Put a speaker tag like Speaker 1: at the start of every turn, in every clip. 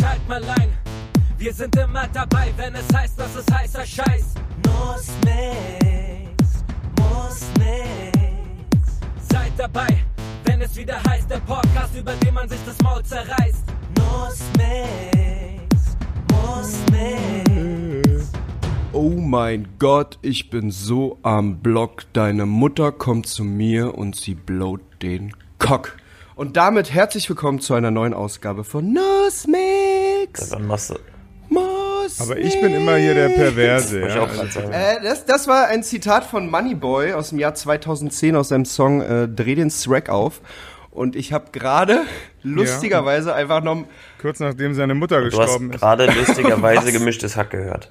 Speaker 1: schalt mal ein. Wir sind immer dabei, wenn es heißt, dass es heißer Scheiß. Muss nix, muss nix. Seid dabei, wenn es wieder heißt, der Podcast, über den man sich das Maul zerreißt. Muss nix, muss nix.
Speaker 2: Oh mein Gott, ich bin so am Block. Deine Mutter kommt zu mir und sie blowt den Cock. Und damit herzlich willkommen zu einer neuen Ausgabe von Nussmix.
Speaker 3: Wann machst du?
Speaker 2: Nussmix.
Speaker 4: Aber ich bin immer hier der Perverse. Ja?
Speaker 3: auch gerade sagen.
Speaker 2: Äh, das, das war ein Zitat von Moneyboy aus dem Jahr 2010 aus seinem Song äh, Dreh den Swag auf. Und ich habe gerade lustigerweise einfach noch
Speaker 4: Kurz nachdem seine Mutter
Speaker 3: Du hast
Speaker 4: gestorben ist.
Speaker 3: gerade lustigerweise gemischtes Hack gehört.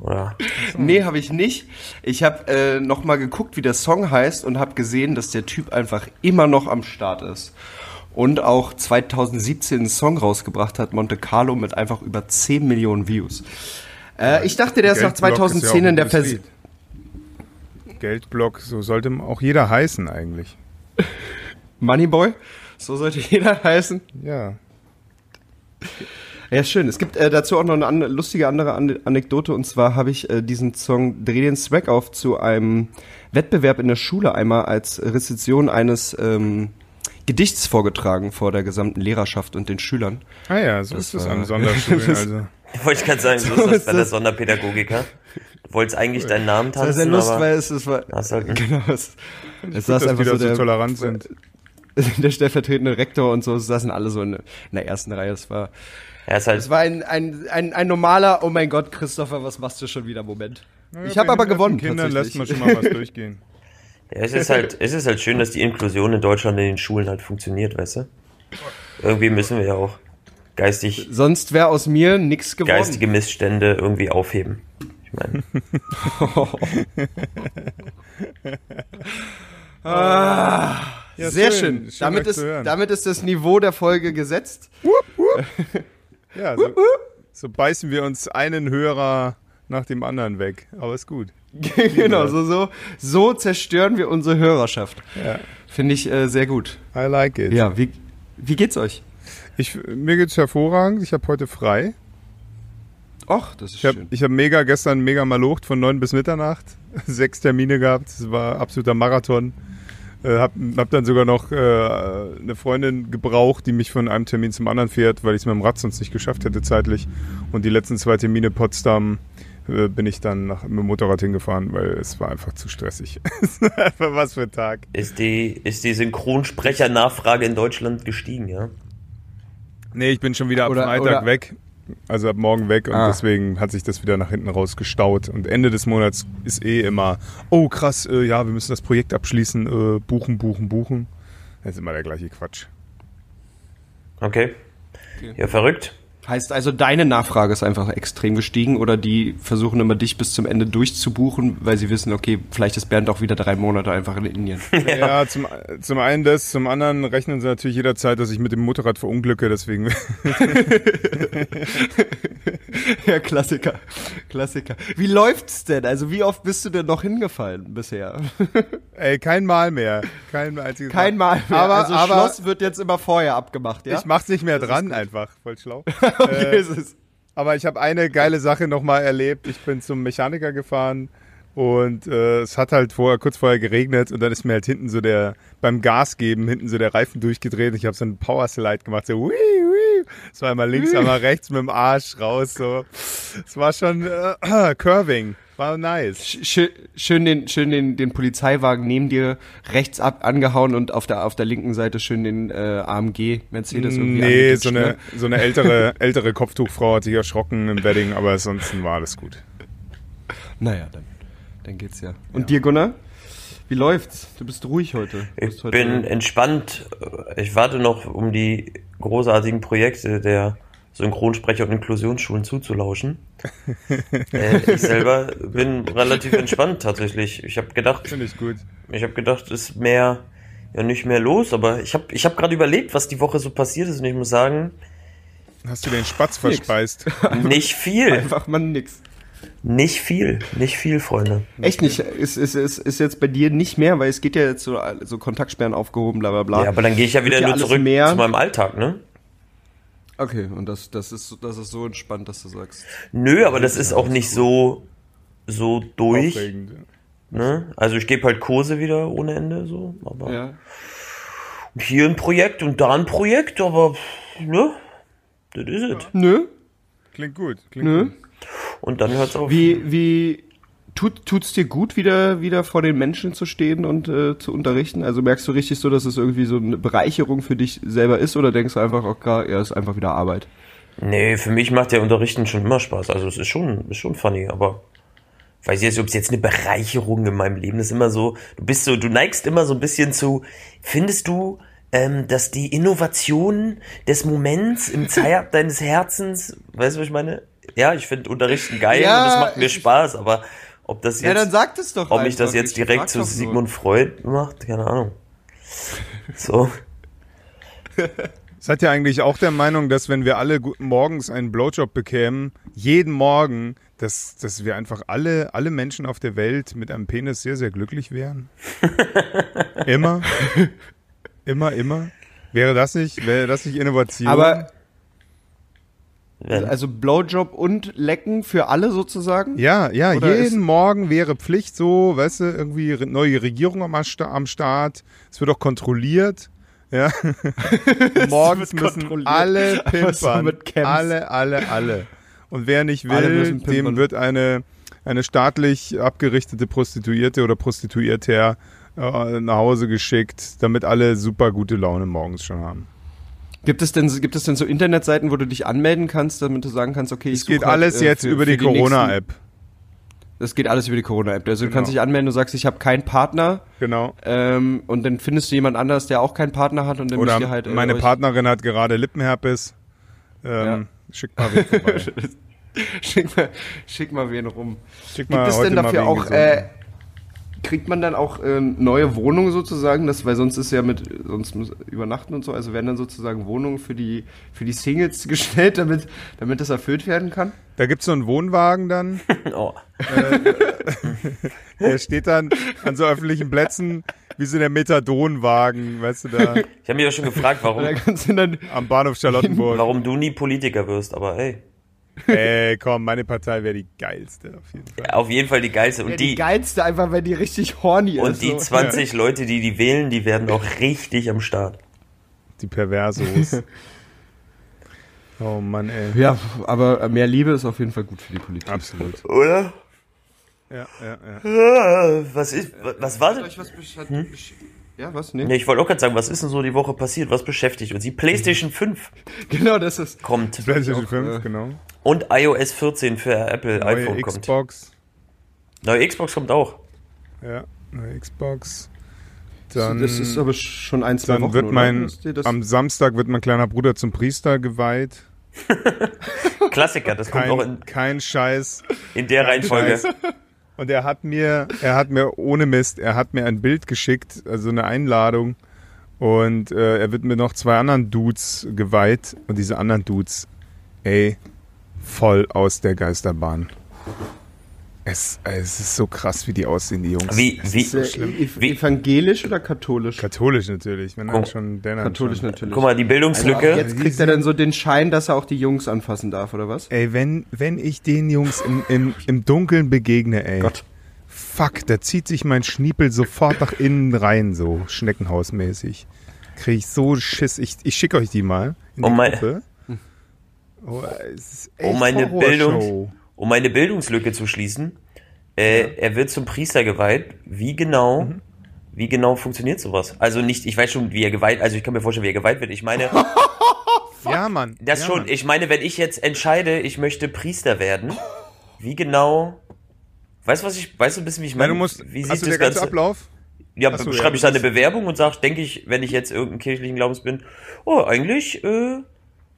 Speaker 3: Oder?
Speaker 2: Nee, habe ich nicht. Ich habe äh, noch mal geguckt, wie der Song heißt und habe gesehen, dass der Typ einfach immer noch am Start ist. Und auch 2017 einen Song rausgebracht hat, Monte Carlo, mit einfach über 10 Millionen Views. Äh, ich dachte, der ist nach
Speaker 4: Geldblock ist ja
Speaker 2: 2010 in der Vers.
Speaker 4: Geldblock, so sollte auch jeder heißen eigentlich.
Speaker 2: Moneyboy. So sollte jeder heißen.
Speaker 4: Ja.
Speaker 2: Ja, schön. Es gibt äh, dazu auch noch eine an lustige andere An Anekdote. Und zwar habe ich äh, diesen Song Dreh den Swag auf zu einem Wettbewerb in der Schule einmal als Rezension eines ähm, Gedichts vorgetragen vor der gesamten Lehrerschaft und den Schülern.
Speaker 4: Ah ja, so
Speaker 2: Das
Speaker 4: ist es
Speaker 2: war-
Speaker 4: an Sonderschulen.
Speaker 2: Das-
Speaker 4: Also.
Speaker 3: Wollte ich gerade sagen, so
Speaker 2: So
Speaker 3: ist das bei der
Speaker 2: das.
Speaker 3: Sonderpädagogiker. Du wolltest eigentlich deinen Namen
Speaker 2: Das war
Speaker 3: tanzen,
Speaker 2: sehr lustig, weil es, es war
Speaker 3: hast halt
Speaker 2: genau es, es saß
Speaker 4: dass
Speaker 2: einfach
Speaker 4: die
Speaker 2: so der,
Speaker 4: tolerant sind.
Speaker 2: der stellvertretende Rektor und so es saßen alle so in, in der ersten Reihe. Es war
Speaker 3: ist halt,
Speaker 2: es war ein, ein, ein, ein normaler Oh mein Gott, Christopher, was machst du schon wieder Moment.
Speaker 4: Naja,
Speaker 2: ich habe aber gewonnen.
Speaker 4: Kindern lässt man schon mal was durchgehen.
Speaker 3: ja, es ist halt, es ist halt schön, dass die Inklusion in Deutschland in den Schulen halt funktioniert, weißt du? Irgendwie müssen wir ja auch geistig,
Speaker 2: Sonst wäre aus mir nix geworden.
Speaker 3: geistige Missstände irgendwie aufheben. Ich meine,
Speaker 2: Ah,
Speaker 4: Ja,
Speaker 2: sehr
Speaker 4: schön.
Speaker 2: schön.
Speaker 4: Schön,
Speaker 2: damit, ist, damit ist das Niveau der Folge gesetzt.
Speaker 4: Ja, so, so beißen wir uns einen Hörer nach dem anderen weg. Aber ist gut.
Speaker 2: genau, so, so, so zerstören wir unsere Hörerschaft.
Speaker 4: Ja.
Speaker 2: Finde ich äh, sehr gut.
Speaker 4: I like it.
Speaker 2: Ja, wie, wie geht's euch?
Speaker 4: Ich, mir geht's hervorragend. Ich habe heute frei.
Speaker 2: Och, das ist
Speaker 4: Ich habe
Speaker 2: schön.
Speaker 4: ich hab mega gestern mega malocht von 9 bis Mitternacht. Sechs Termine gehabt. Es war absoluter Marathon. Äh, hab, hab dann sogar noch äh, eine Freundin gebraucht, die mich von einem Termin zum anderen fährt, weil ich es mit dem Rad sonst nicht geschafft hätte zeitlich. Und die letzten zwei Termine Potsdam äh, bin ich dann nach, mit dem Motorrad hingefahren, weil es war einfach zu stressig. Was für ein Tag.
Speaker 3: ist die, ist die Synchronsprecher-Nachfrage in Deutschland gestiegen, ja?
Speaker 4: Nee, ich bin schon wieder ab
Speaker 2: Oder-
Speaker 4: Freitag
Speaker 2: oder-
Speaker 4: weg. Also ab morgen weg und
Speaker 2: Ah.
Speaker 4: deswegen hat sich das wieder nach hinten raus gestaut. Und Ende des Monats ist eh immer, oh krass, äh, ja, wir müssen das Projekt abschließen, äh, buchen, buchen, buchen. Das ist immer der gleiche Quatsch.
Speaker 3: Okay. Ja, verrückt.
Speaker 2: Heißt also, deine Nachfrage ist einfach extrem gestiegen oder die versuchen immer dich bis zum Ende durchzubuchen, weil sie wissen, okay, vielleicht ist Bernd auch wieder drei Monate einfach in Indien.
Speaker 4: Ja, zum, zum einen das, zum anderen rechnen sie natürlich jederzeit, dass ich mit dem Motorrad verunglücke, deswegen.
Speaker 2: ja, Klassiker. Klassiker. Wie läuft's denn? Also, wie oft bist du denn noch hingefallen bisher?
Speaker 4: Ey, kein Mal mehr. Kein einziges
Speaker 2: Kein Mal mehr.
Speaker 4: Aber,
Speaker 2: also,
Speaker 4: aber
Speaker 2: Schloss wird jetzt immer vorher abgemacht, ja?
Speaker 4: ich mach's nicht mehr
Speaker 2: Das
Speaker 4: dran einfach. Voll schlau.
Speaker 2: okay,
Speaker 4: äh, Aber ich habe eine geile Sache nochmal erlebt. Ich bin zum Mechaniker gefahren und äh, es hat halt vorher, kurz vorher geregnet und dann ist mir halt hinten so der, beim Gas geben, hinten so der Reifen durchgedreht. Ich habe so einen Powerslide gemacht, so wii, wii. Es war einmal links, einmal rechts mit dem Arsch raus. So. Es war schon äh, Curving. War nice.
Speaker 2: Schön, schön, den, schön den, den Polizeiwagen neben dir rechts ab angehauen und auf der, auf der linken Seite schön den äh, AMG Mercedes irgendwie
Speaker 4: Nee, so eine,
Speaker 2: ne?
Speaker 4: so eine ältere, ältere Kopftuchfrau hat sich erschrocken im Wedding, aber ansonsten war alles gut.
Speaker 2: Naja, dann, dann geht's ja. Und dir, Gunnar? Wie läuft's? Du bist ruhig heute. Du
Speaker 3: Ich
Speaker 2: bist heute
Speaker 3: bin entspannt. Ich warte noch, um die großartigen Projekte der Synchronsprecher und Inklusionsschulen zuzulauschen. Äh, ich selber bin relativ entspannt tatsächlich. Ich habe gedacht,
Speaker 4: Finde ich gut.
Speaker 3: ich habe gedacht, es ist mehr ja nicht mehr los, aber ich habe ich habe gerade überlegt, was die Woche so passiert ist und ich muss sagen,
Speaker 4: Hast du den Spatz verspeist?
Speaker 3: nicht viel,
Speaker 2: einfach mal nix.
Speaker 3: nicht viel, nicht viel, Freunde.
Speaker 2: Echt nicht. Ist, ist, ist, ist jetzt bei dir nicht mehr, weil es geht ja jetzt so, so Kontaktsperren aufgehoben, bla bla bla.
Speaker 3: Ja, aber dann gehe ich ja wieder nur zurück
Speaker 2: mehr.
Speaker 3: zu meinem Alltag, ne?
Speaker 2: Okay, und das, das, ist, das ist so entspannt, dass du sagst.
Speaker 3: Nö, aber das ist auch nicht so, so durch.
Speaker 4: Aufregend. ja.
Speaker 3: Ne? Also ich gebe halt Kurse wieder ohne Ende so. Aber
Speaker 2: Ja.
Speaker 3: hier ein Projekt und da ein Projekt, aber ne? Das ist es.
Speaker 2: Nö.
Speaker 4: Klingt gut. Klingt
Speaker 2: Nö.
Speaker 4: gut.
Speaker 3: Und dann hört's auf.
Speaker 2: Wie, wie tut, tut's dir gut, wieder, wieder vor den Menschen zu stehen und äh, zu unterrichten? Also merkst du richtig so, dass es irgendwie so eine Bereicherung für dich selber ist oder denkst du einfach, okay, ja, ist einfach wieder Arbeit?
Speaker 3: Nee, für mich macht der Unterrichten schon immer Spaß. Also es ist schon, ist schon funny, aber weiß ich jetzt, ob es jetzt eine Bereicherung in meinem Leben ist. Immer so, du bist so, du neigst immer so ein bisschen zu, findest du, ähm, dass die Innovation des Moments im Zeit deines Herzens, weißt du, was ich meine? Ja, ich finde Unterrichten geil
Speaker 2: Ja,
Speaker 3: und es macht mir Spaß, aber ob das jetzt,
Speaker 2: Ja, dann sag das doch
Speaker 3: ob mich das jetzt
Speaker 2: Ich
Speaker 3: direkt zu. Sigmund Freud macht, keine Ahnung. So.
Speaker 4: Seid ihr eigentlich auch der Meinung, dass wenn wir alle morgens einen Blowjob bekämen, jeden Morgen, dass, dass wir einfach alle, alle Menschen auf der Welt mit einem Penis sehr, sehr glücklich wären? immer? immer, immer? Wäre das nicht, wäre das nicht Innovation?
Speaker 2: Aber
Speaker 3: Wenn,
Speaker 2: also Blowjob und Lecken für alle sozusagen?
Speaker 4: ja, ja,
Speaker 2: Oder
Speaker 4: jeden Morgen wäre Pflicht so, weißt du, irgendwie neue Regierung am, am Start, es wird auch kontrolliert. Ja. Morgens müssen alle
Speaker 2: so
Speaker 4: pimpern.
Speaker 2: mit Camps.
Speaker 4: alle, alle, alle. Und wer nicht will, dem wird eine, eine staatlich abgerichtete Prostituierte oder Prostituierter äh, nach Hause geschickt, damit alle super gute Laune morgens schon haben.
Speaker 2: Gibt es denn gibt es denn so Internetseiten, wo du dich anmelden kannst, damit du sagen kannst, okay, ich
Speaker 4: Es geht
Speaker 2: halt,
Speaker 4: alles
Speaker 2: äh,
Speaker 4: jetzt
Speaker 2: für-
Speaker 4: über die,
Speaker 2: nächsten-
Speaker 4: Corona-App.
Speaker 2: Das geht alles über die Corona-App. Also du
Speaker 4: Genau.
Speaker 2: kannst dich anmelden, du sagst, ich habe keinen Partner
Speaker 4: Genau.
Speaker 2: ähm, und dann findest du jemand anders, der auch keinen Partner hat und dann
Speaker 4: Oder
Speaker 2: müsst ihr halt äh,
Speaker 4: meine Partnerin hat gerade Lippenherpes. Ähm, Schickt mal wen vorbei.
Speaker 2: schick, mal, schick mal wen rum.
Speaker 4: Schick
Speaker 2: Gibt
Speaker 4: mal
Speaker 2: es
Speaker 4: heute
Speaker 2: denn dafür auch, äh, kriegt man dann auch äh, neue Wohnungen sozusagen, das, weil sonst ist ja mit, sonst muss übernachten und so, also werden dann sozusagen Wohnungen für die, für die Singles gestellt, damit, damit das erfüllt werden kann?
Speaker 4: Da gibt's so einen Wohnwagen dann.
Speaker 3: oh.
Speaker 4: Der steht dann an so öffentlichen Plätzen wie so der Methadonwagen, weißt du, da
Speaker 3: Ich habe mich auch schon gefragt, warum,
Speaker 4: am Bahnhof Charlottenburg.
Speaker 3: warum du nie Politiker wirst, aber ey.
Speaker 4: Ey, komm, meine Partei wäre die geilste auf jeden Fall.
Speaker 3: Auf jeden Fall die geilste. Und
Speaker 2: ja, die,
Speaker 3: die,
Speaker 2: geilste einfach, weil die richtig horny
Speaker 3: und
Speaker 2: ist.
Speaker 3: die
Speaker 2: so.
Speaker 3: 20 Leute, die die wählen, die werden auch richtig am Start.
Speaker 4: Die Perversos. Oh Mann, ey.
Speaker 2: Ja, aber mehr Liebe ist auf jeden Fall gut für die Politik.
Speaker 4: Absolut.
Speaker 3: Oder?
Speaker 4: Ja, ja, ja.
Speaker 3: Was ist, was war denn?
Speaker 2: was besch- Ja, was? Nee.
Speaker 3: Nee, ich wollte auch gerade sagen, was ist denn so die Woche passiert? Was beschäftigt uns? Die PlayStation 5
Speaker 2: Genau, das ist.
Speaker 3: kommt
Speaker 4: PlayStation
Speaker 2: auch,
Speaker 4: 5,
Speaker 2: äh,
Speaker 4: genau.
Speaker 3: und iOS 14 für Apple
Speaker 4: Neue
Speaker 3: iPhone kommt.
Speaker 4: Xbox.
Speaker 3: Neue Xbox kommt auch.
Speaker 4: Ja, neue Xbox. Dann,
Speaker 2: das ist aber schon ein, zwei
Speaker 4: dann
Speaker 2: Wochen.
Speaker 4: wird mein, am Samstag wird mein kleiner Bruder zum Priester geweiht.
Speaker 3: Klassiker, das kommt auch
Speaker 4: Kein,
Speaker 3: in,
Speaker 4: kein Scheiß.
Speaker 3: in der Reihenfolge.
Speaker 4: Scheiß. Und er hat mir, er hat mir ohne Mist, er hat mir ein Bild geschickt, also eine Einladung. Und äh, er wird mir noch zwei anderen Dudes geweiht. Und diese anderen Dudes, ey, voll aus der Geisterbahn. Es, es ist so krass, wie die aussehen, die Jungs.
Speaker 3: Wie, wie,
Speaker 2: Ist, äh,
Speaker 3: Wie-
Speaker 2: evangelisch oder katholisch?
Speaker 4: Katholisch natürlich, wenn dann
Speaker 3: Guck-
Speaker 4: schon der dann
Speaker 2: Katholisch
Speaker 4: schon.
Speaker 2: natürlich.
Speaker 3: guck mal, die Bildungslücke.
Speaker 2: Also jetzt kriegt er dann so den Schein, dass er auch die Jungs anfassen darf, oder was?
Speaker 4: Ey, wenn, wenn ich den Jungs im, im, im Dunkeln begegne, ey.
Speaker 2: Gott.
Speaker 4: Fuck, da zieht sich mein Schniepel sofort nach innen rein, so schneckenhausmäßig. Krieg ich so Schiss. Ich, ich schicke euch die mal in die
Speaker 3: Oh mein-
Speaker 4: Gruppe. Oh, es ist echt
Speaker 3: Um meine. Bildung, um meine Bildungslücke zu schließen, äh, er wird zum Priester geweiht. Wie genau,
Speaker 4: Mhm.
Speaker 3: wie genau funktioniert sowas? Also nicht, ich weiß schon, wie er geweiht, also ich kann mir vorstellen, wie er geweiht wird. Ich meine,
Speaker 4: Ja, Mann.
Speaker 3: das
Speaker 4: ja,
Speaker 3: schon,
Speaker 4: Mann.
Speaker 3: ich meine, wenn ich jetzt entscheide, ich möchte Priester werden, wie genau, weißt du, was ich, weißt du ein bisschen, wie ich meine?
Speaker 4: du musst,
Speaker 3: wie
Speaker 4: hast
Speaker 3: sieht
Speaker 4: du
Speaker 3: das
Speaker 4: der ganze
Speaker 3: Ganze
Speaker 4: Ablauf?
Speaker 3: Ja,
Speaker 4: so,
Speaker 3: schreibe
Speaker 4: ja,
Speaker 3: ich da eine Bewerbung und sage, denke ich, wenn ich jetzt irgendeinen kirchlichen Glaubens bin, oh, eigentlich äh,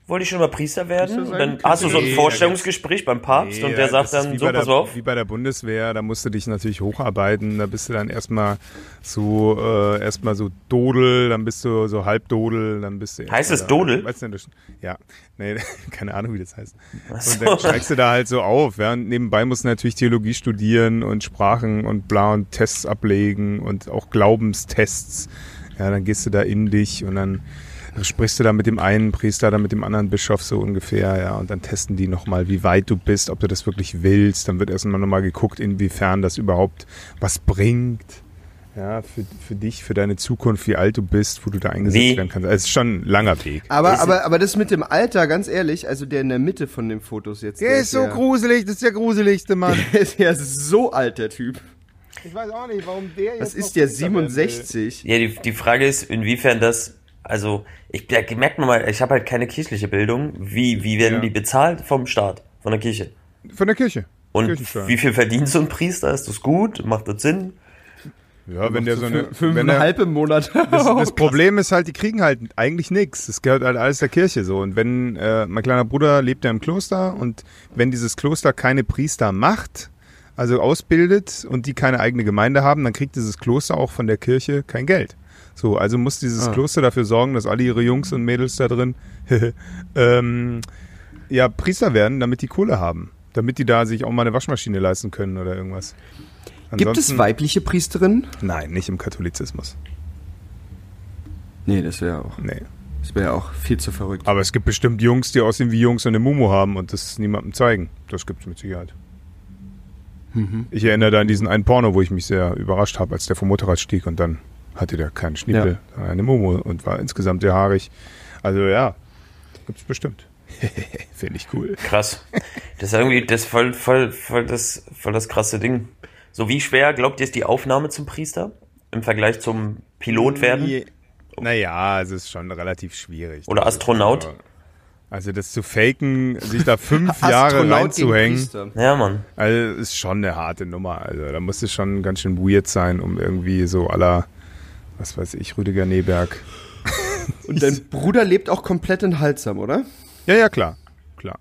Speaker 3: wollte ich schon mal Priester werden.
Speaker 2: Sein?
Speaker 3: dann hast du so ein
Speaker 4: Nee,
Speaker 3: Vorstellungsgespräch beim Papst und der sagt dann, so, pass
Speaker 4: der,
Speaker 3: auf.
Speaker 4: Wie bei der Bundeswehr, da musst du dich natürlich hocharbeiten. Da bist du dann erstmal so, äh, erstmal so Dodel, dann bist du so Halbdodel, dann bist du.
Speaker 3: Heißt es
Speaker 4: da-
Speaker 3: Dodel?
Speaker 4: Weißt du, das- ja, nee, keine Ahnung, wie das heißt.
Speaker 3: Ach
Speaker 4: Und dann steigst du da halt so auf. Ja? Und nebenbei musst du natürlich Theologie studieren und Sprachen und bla und Tests ablegen und auch Glaubenstests. Ja, dann gehst du da in dich und dann sprichst du da mit dem einen Priester, dann mit dem anderen Bischof so ungefähr, ja, und dann testen die nochmal, wie weit du bist, ob du das wirklich willst. Dann wird erstmal nochmal geguckt, inwiefern das überhaupt was bringt. Ja, für, für dich, für deine Zukunft, wie alt du bist, wo du da eingesetzt
Speaker 3: Wie?
Speaker 4: werden kannst. Also, es ist schon ein langer Weg.
Speaker 2: Aber,
Speaker 3: Ist-
Speaker 2: aber, aber das mit dem Alter, ganz ehrlich, also der in der Mitte von den Fotos jetzt.
Speaker 4: Der ist so
Speaker 2: ja,
Speaker 4: gruselig, das ist der gruseligste Mann.
Speaker 2: Der ist ja so alt, der Typ.
Speaker 4: Ich weiß auch nicht, warum der jetzt
Speaker 2: Was
Speaker 4: noch
Speaker 2: ist der,
Speaker 4: will.
Speaker 2: 67?
Speaker 3: Ja, die, die Frage ist, inwiefern das, also, ich da merkt man mal, ich habe halt keine kirchliche Bildung. Wie, wie werden
Speaker 4: Ja.
Speaker 3: die bezahlt vom Staat, von der Kirche?
Speaker 4: Von der Kirche.
Speaker 3: Und wie viel verdient so ein Priester? Ist das gut? Macht das Sinn?
Speaker 4: Ja, wenn der so eine. wenn er-
Speaker 2: Fünfeinhalb im Monat.
Speaker 4: Das, das Problem ist halt, die kriegen halt eigentlich nichts. Das gehört halt alles der Kirche so. Und wenn, äh, mein kleiner Bruder lebt ja im Kloster und wenn dieses Kloster keine Priester macht, also ausbildet und die keine eigene Gemeinde haben, dann kriegt dieses Kloster auch von der Kirche kein Geld. So, also muss dieses
Speaker 2: Ah.
Speaker 4: Kloster dafür sorgen, dass alle ihre Jungs und Mädels da drin ähm, ja, Priester werden, damit die Kohle haben. Damit die da sich auch mal eine Waschmaschine leisten können oder irgendwas.
Speaker 2: Gibt es
Speaker 4: Ansonsten-
Speaker 2: weibliche Priesterinnen?
Speaker 4: Nein, nicht im Katholizismus.
Speaker 2: Nee, das wäre auch,
Speaker 4: Nee.
Speaker 2: das wäre auch viel zu verrückt.
Speaker 4: Aber es gibt bestimmt Jungs, die aussehen wie Jungs und eine Mumu haben und das niemandem zeigen. Das gibt es mit Sicherheit. Ich erinnere da an diesen einen Porno, wo ich mich sehr überrascht habe, als der vom Motorrad stieg und dann hatte der keinen Schnippel, sondern eine Mumu und war insgesamt sehr haarig. Also ja, gibt's bestimmt. Finde ich cool.
Speaker 3: Krass. Das ist irgendwie das voll, voll, voll das, voll das krasse Ding. So wie schwer glaubt ihr ist die Aufnahme zum Priester im Vergleich zum Pilot werden?
Speaker 4: Je- Naja, es ist schon relativ schwierig.
Speaker 3: Oder
Speaker 4: ist,
Speaker 3: Astronaut?
Speaker 4: Also das zu faken, sich da fünf Jahre reinzuhängen.
Speaker 3: Ja, Mann.
Speaker 4: also ist schon eine harte Nummer. Also da muss es schon ganz schön weird sein, um irgendwie so aller, was weiß ich, Rüdiger Neberg.
Speaker 2: Und dein Bruder lebt auch komplett in Halsam, oder?
Speaker 4: Ja, ja, klar. Klar.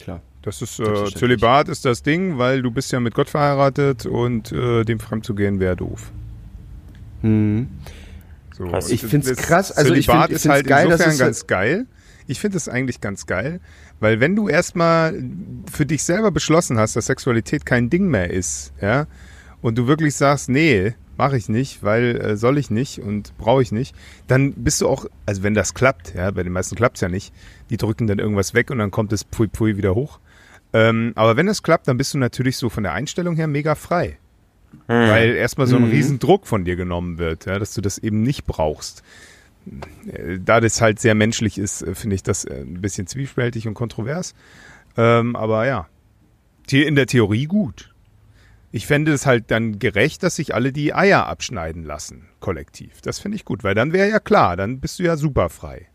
Speaker 2: Klar.
Speaker 4: Das ist, äh. Zölibat ist das Ding, weil du bist ja mit Gott verheiratet und äh, dem fremd zu gehen wäre doof.
Speaker 2: Mhm.
Speaker 4: So, und
Speaker 2: Ich find's
Speaker 4: das
Speaker 2: krass, also ich
Speaker 4: Zölibat
Speaker 2: find- ich
Speaker 4: ist halt
Speaker 2: geil,
Speaker 4: insofern
Speaker 2: es-
Speaker 4: ganz geil. Ich finde es eigentlich ganz geil, weil wenn du erstmal für dich selber beschlossen hast, dass Sexualität kein Ding mehr ist, ja, und du wirklich sagst, nee, mache ich nicht, weil äh, soll ich nicht und brauche ich nicht, dann bist du auch, also wenn das klappt, ja, bei den meisten klappt's ja nicht, die drücken dann irgendwas weg und dann kommt das Pfui Pfui wieder hoch. Ähm, aber wenn es klappt, dann bist du natürlich so von der Einstellung her mega frei. Weil erstmal so ein
Speaker 2: Mhm.
Speaker 4: Riesendruck von dir genommen wird, ja, dass du das eben nicht brauchst. Äh, Da das halt sehr menschlich ist, äh, finde ich das äh, ein bisschen zwiespältig und kontrovers. Ähm, aber ja, in der Theorie gut. Ich fände es halt dann gerecht, dass sich alle die Eier abschneiden lassen, kollektiv. Das finde ich gut, weil dann wäre ja klar, dann bist du ja super frei.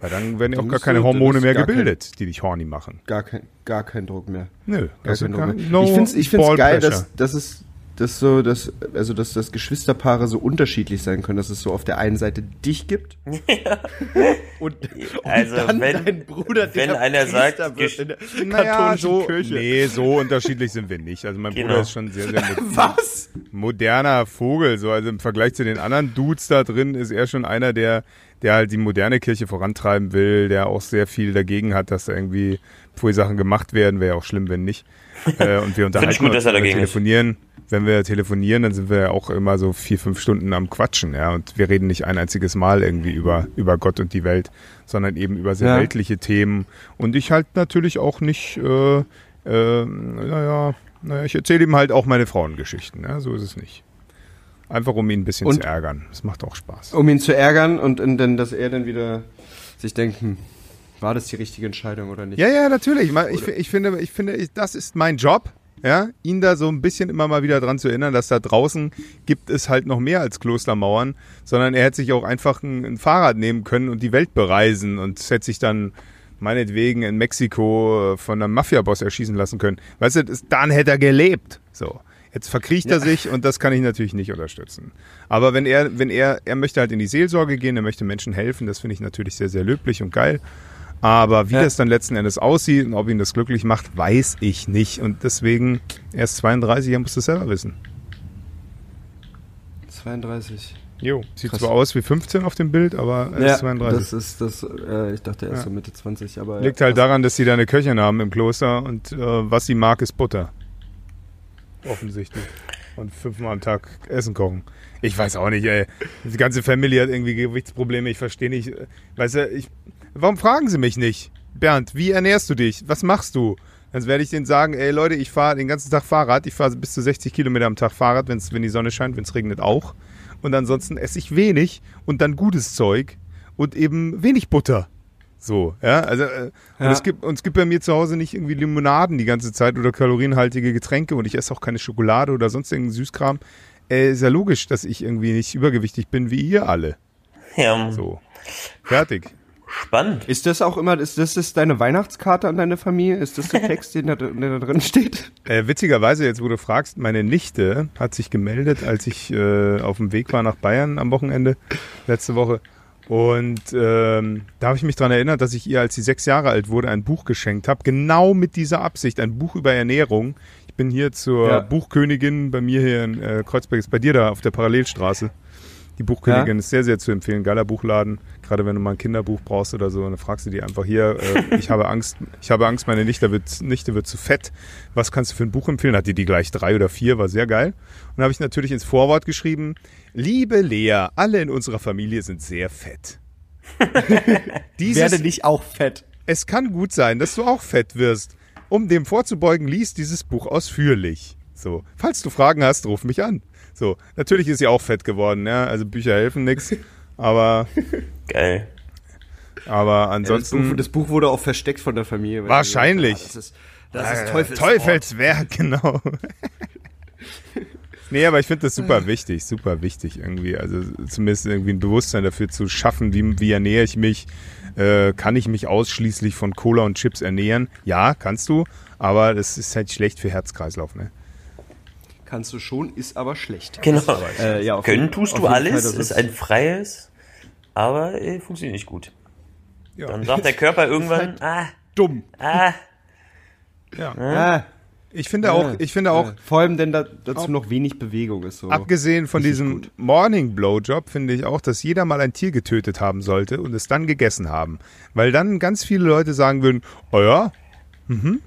Speaker 4: Weil dann werden ja auch gar keine Hormone mehr
Speaker 2: gar kein-
Speaker 4: gebildet, die dich horny machen.
Speaker 2: Gar kein, gar kein Druck mehr.
Speaker 4: Nö,
Speaker 2: Gar kein Druck mehr.
Speaker 4: no
Speaker 2: ich finde es ich find's
Speaker 4: ball
Speaker 2: geil,
Speaker 4: pressure.
Speaker 2: dass, dass es dass so, dass, also dass, dass Geschwisterpaare so unterschiedlich sein können, dass es so auf der einen Seite dich gibt und, und
Speaker 3: Also,
Speaker 2: dann
Speaker 3: wenn-
Speaker 2: dein Bruder,
Speaker 3: wenn
Speaker 2: der
Speaker 3: einer sagt,
Speaker 2: wird in der
Speaker 4: Naja,
Speaker 2: katholischen
Speaker 4: so,
Speaker 2: Kirche.
Speaker 4: nee, so unterschiedlich sind wir nicht. Also mein
Speaker 3: Genau.
Speaker 4: Bruder ist schon sehr, sehr
Speaker 2: Was?
Speaker 4: moderner Vogel. So, also im Vergleich zu den anderen Dudes da drin ist er schon einer, der, der halt die moderne Kirche vorantreiben will, der auch sehr viel dagegen hat, dass da irgendwie Pfui-Sachen gemacht werden. Wäre ja auch schlimm, wenn nicht. Äh, und wir unterhalten
Speaker 3: ich gut,
Speaker 4: uns,
Speaker 3: dass er dagegen ist.
Speaker 4: Wenn wir telefonieren, dann sind wir ja auch immer so vier, fünf Stunden am Quatschen, ja. Und wir reden nicht ein einziges Mal irgendwie über, über Gott und die Welt, sondern eben über sehr
Speaker 2: Ja.
Speaker 4: weltliche Themen. Und ich halt natürlich auch nicht, äh, äh, naja, naja, ich erzähle ihm halt auch meine Frauengeschichten, ja. So ist es nicht. Einfach um ihn ein bisschen
Speaker 2: Und-
Speaker 4: zu ärgern. Das macht auch Spaß.
Speaker 2: Um ihn zu ärgern und, und dann, dass er dann wieder sich denkt, hm, war das die richtige Entscheidung oder nicht?
Speaker 4: Ja, ja, natürlich. Ma- Ich, ich finde, ich finde, ich, das ist mein Job. Ja, ihn da so ein bisschen immer mal wieder dran zu erinnern, dass da draußen gibt es halt noch mehr als Klostermauern, sondern er hätte sich auch einfach ein, ein Fahrrad nehmen können und die Welt bereisen und hätte sich dann meinetwegen in Mexiko äh, von einem Mafiaboss erschießen lassen können. Weißt du, dann hätte er gelebt. So. Jetzt verkriecht er sich und das kann ich natürlich nicht unterstützen. Aber wenn er, wenn er, er möchte halt in die Seelsorge gehen, er möchte Menschen helfen, das finde ich natürlich sehr, sehr löblich und geil. Aber wie
Speaker 2: Ja.
Speaker 4: das dann letzten Endes aussieht und ob ihn das glücklich macht, weiß ich nicht. Und deswegen, er ist 32, er muss das selber wissen.
Speaker 2: 32.
Speaker 4: Jo. Sieht
Speaker 2: Krass.
Speaker 4: zwar aus wie 15 auf dem Bild, aber er ist 32.
Speaker 2: das ist das, äh, ich dachte, er ist
Speaker 4: Ja.
Speaker 2: so Mitte 20, aber.
Speaker 4: Liegt halt daran, dass sie da eine Köchin haben im Kloster und äh, was sie mag, ist Butter. Offensichtlich. und fünfmal am Tag Essen kochen. Ich weiß auch nicht, ey. Die ganze Familie hat irgendwie Gewichtsprobleme. Ich verstehe nicht. Weißt du, ich, warum fragen sie mich nicht? Bernd, wie ernährst du dich? Was machst du? Dann werde ich denen sagen, ey Leute, ich fahre den ganzen Tag Fahrrad. Ich fahre bis zu 60 Kilometer am Tag Fahrrad, wenn's, wenn die Sonne scheint, wenn es regnet auch. Und ansonsten esse ich wenig und dann gutes Zeug und eben wenig Butter. So, ja, also äh,
Speaker 2: Ja.
Speaker 4: Und, es gibt, und es gibt bei mir zu Hause nicht irgendwie Limonaden die ganze Zeit oder kalorienhaltige Getränke und ich esse auch keine Schokolade oder sonst irgendeinen Süßkram. Äh, ist ja logisch, dass ich irgendwie nicht übergewichtig bin wie ihr alle.
Speaker 3: Ja,
Speaker 4: So. Fertig.
Speaker 3: Spannend.
Speaker 2: Ist das auch immer, ist das, das deine Weihnachtskarte an deine Familie? Ist das der Text, den da, der da drin steht?
Speaker 4: Äh, witzigerweise, jetzt wo du fragst, meine Nichte hat sich gemeldet, als ich äh, auf dem Weg war nach Bayern am Wochenende, letzte Woche. Und ähm, da habe ich mich dran erinnert, dass ich ihr, als sie sechs Jahre alt wurde, ein Buch geschenkt habe. Genau mit dieser Absicht, ein Buch über Ernährung. Ich bin hier zur
Speaker 2: Ja.
Speaker 4: Buchkönigin bei mir hier in äh, Kreuzberg, ist bei dir da auf der Parallelstraße. Die Buchkönigin
Speaker 2: Ja.
Speaker 4: ist sehr, sehr zu empfehlen. Geiler Buchladen. Gerade wenn du mal ein Kinderbuch brauchst oder so, dann fragst du die einfach hier, äh, ich habe Angst, ich habe Angst, meine Nichte wird, Nichte wird zu fett. Was kannst du für ein Buch empfehlen? Hat die die gleich drei oder vier, war sehr geil. Und da habe ich natürlich ins Vorwort geschrieben, liebe Lea, alle in unserer Familie sind sehr fett. Dieses,
Speaker 2: Werde nicht auch fett.
Speaker 4: es kann gut sein, dass du auch fett wirst. Um dem vorzubeugen, lies dieses Buch ausführlich. So, falls du Fragen hast, ruf mich an. So, natürlich ist sie auch fett geworden, ja. Also Bücher helfen nix, aber
Speaker 3: Geil.
Speaker 4: aber
Speaker 2: Das
Speaker 4: ansonsten
Speaker 2: Buch, das Buch wurde auch versteckt von der Familie. weil
Speaker 4: Wahrscheinlich.
Speaker 2: haben, Das ist, das ist
Speaker 4: äh,
Speaker 2: Teufelswort.
Speaker 4: Teufelswerk, genau. nee, aber ich finde das super wichtig, super wichtig irgendwie. Also zumindest irgendwie ein Bewusstsein dafür zu schaffen, wie, wie ernähre ich mich. Äh, kann ich mich ausschließlich von Cola und Chips ernähren? Ja, kannst du, aber das ist halt schlecht für Herzkreislauf, ne?
Speaker 2: Kannst du schon, ist aber schlecht.
Speaker 3: Genau.
Speaker 2: Äh, ja, auf
Speaker 3: Können tust
Speaker 2: auf
Speaker 3: du alles,
Speaker 2: Fall, das
Speaker 3: ist ein freies, aber äh, funktioniert nicht gut.
Speaker 4: Ja.
Speaker 3: Dann sagt der Körper irgendwann, ah,
Speaker 2: dumm.
Speaker 3: ah,
Speaker 4: ja.
Speaker 2: Ja.
Speaker 4: Ich finde auch, ich finde auch,
Speaker 2: Ja. Vor allem, denn da, dazu noch wenig Bewegung ist so.
Speaker 4: Abgesehen von diesem
Speaker 2: gut.
Speaker 4: Morning Blowjob finde ich auch, dass jeder mal ein Tier getötet haben sollte und es dann gegessen haben. Weil dann ganz viele Leute sagen würden, oh ja, mhm,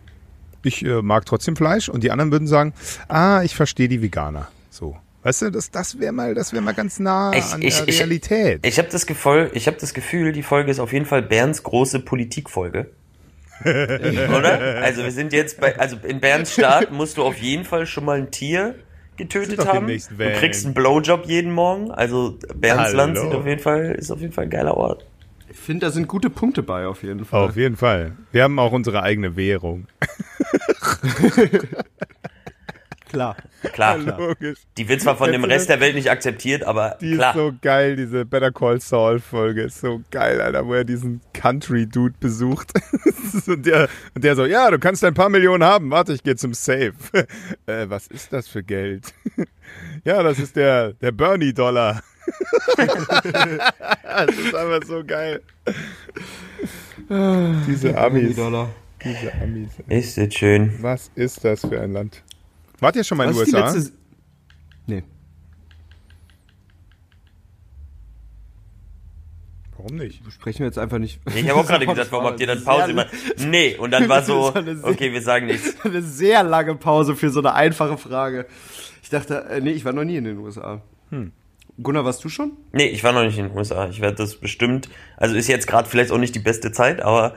Speaker 4: ich äh, mag trotzdem Fleisch. Und die anderen würden sagen, ah, ich verstehe die Veganer. So. Weißt du, das, das wäre mal, das wäre mal ganz nah
Speaker 3: Ich-
Speaker 4: an
Speaker 3: ich-
Speaker 4: der
Speaker 3: ich-
Speaker 4: Realität.
Speaker 3: Ich habe das, Gefühl, ich hab das Gefühl, die Folge ist auf jeden Fall Bernds große Politikfolge. Oder? Also wir sind jetzt bei, also in Bernds Staat musst du auf jeden Fall schon mal ein Tier getötet haben. Du kriegst einen Blowjob jeden Morgen. Also Bernds
Speaker 4: Hallo.
Speaker 3: Land sieht auf jeden Fall, ist auf jeden Fall ein geiler Ort.
Speaker 2: Ich finde, da sind gute Punkte bei, auf jeden Fall.
Speaker 4: Auf jeden Fall. Wir haben auch unsere eigene Währung.
Speaker 2: Klar.
Speaker 3: Klar,
Speaker 4: Logisch.
Speaker 3: die wird zwar von dem Rest der Welt nicht akzeptiert, aber
Speaker 4: Die
Speaker 3: klar.
Speaker 4: ist so geil, diese Better Call Saul Folge ist so geil, Alter, wo er diesen Country Dude besucht. und, der, und der so, ja, du kannst ein paar Millionen haben, warte, ich gehe zum Safe. äh, was ist das für Geld? ja, das ist der, der Bernie Dollar. Das ist einfach so geil. Diese Amis,
Speaker 2: Dollar.
Speaker 4: diese Amis.
Speaker 3: Ist das schön.
Speaker 4: Was ist das für ein Land? Wart ihr schon mal in
Speaker 2: Was
Speaker 4: den USA?
Speaker 2: letzte... Nee.
Speaker 4: Warum nicht?
Speaker 2: Sprechen wir jetzt einfach nicht.
Speaker 3: Ich habe auch gerade gesagt, warum habt ihr dann Pause gemacht? Nee, und dann war so, okay, wir sagen nichts.
Speaker 2: Eine sehr lange Pause für so eine einfache Frage. Ich dachte, äh, nee, ich war noch nie in den USA.
Speaker 4: Hm.
Speaker 2: Gunnar, warst du schon?
Speaker 3: Nee, ich war noch nicht in den USA. Ich werde das bestimmt, also ist jetzt gerade vielleicht auch nicht die beste Zeit, aber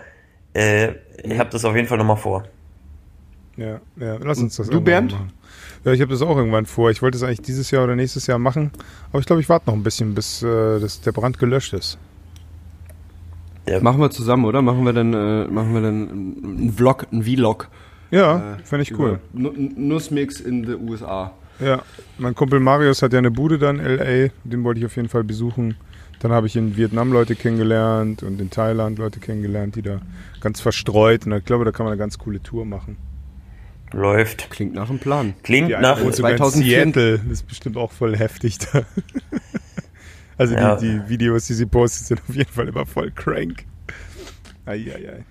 Speaker 3: äh, ich habe das auf jeden Fall nochmal vor.
Speaker 4: Ja, ja, lass uns das
Speaker 2: du, Bernd?
Speaker 4: machen. Ja, ich habe das auch irgendwann vor. Ich wollte es eigentlich dieses Jahr oder nächstes Jahr machen, aber ich glaube, ich warte noch ein bisschen, bis äh, das, der Brand gelöscht ist.
Speaker 2: Machen wir zusammen, oder? Machen wir dann, äh, machen wir dann einen Vlog, einen Vlog.
Speaker 4: Ja, fände ich cool.
Speaker 2: Nussmix in den USA.
Speaker 4: Ja, mein Kumpel Marius hat ja eine Bude dann in LA, den wollte ich auf jeden Fall besuchen. Dann habe ich in Vietnam Leute kennengelernt und in Thailand Leute kennengelernt, die da ganz verstreut. Und ich glaube, da kann man eine ganz coole Tour machen.
Speaker 3: Läuft.
Speaker 2: Klingt nach einem Plan.
Speaker 3: Klingt
Speaker 4: Die
Speaker 3: nach,
Speaker 4: eine wohnt sogar in
Speaker 2: 2004.
Speaker 4: Seattle. Das ist bestimmt auch voll heftig da. also
Speaker 3: Ja.
Speaker 4: die, die Videos, die sie postet, sind auf jeden Fall immer voll crank. Eieiei.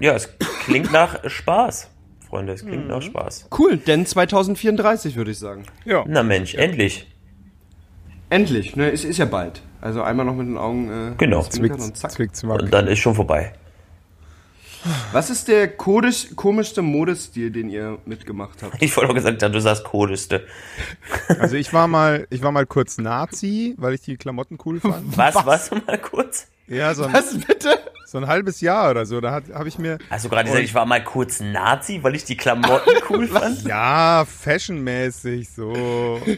Speaker 3: ja, es klingt nach Spaß, Freunde, es
Speaker 2: Mhm.
Speaker 3: klingt nach Spaß.
Speaker 2: Cool, denn 2034 würde ich sagen.
Speaker 4: Ja.
Speaker 3: Na Mensch, endlich.
Speaker 2: Endlich, ne? Es ist ja bald. Also einmal noch mit den Augen äh,
Speaker 3: Genau.
Speaker 4: Zwick,
Speaker 2: und zack.
Speaker 4: zwick, zwack.
Speaker 3: Und dann ist schon vorbei.
Speaker 2: Was ist der kodisch, komischste Modestil, den ihr mitgemacht habt?
Speaker 3: Ich wollte auch gesagt haben, du sagst Kodeste.
Speaker 4: Also ich war mal, ich war mal kurz Nazi, weil ich die Klamotten cool fand.
Speaker 3: Was, was, mal kurz?
Speaker 4: Ja, so ein,
Speaker 2: Was bitte?
Speaker 4: so ein halbes Jahr oder so. Da habe ich mir
Speaker 3: Hast du gerade gesagt, ich war mal kurz Nazi, weil ich die Klamotten cool fand?
Speaker 4: ja fashionmäßig so.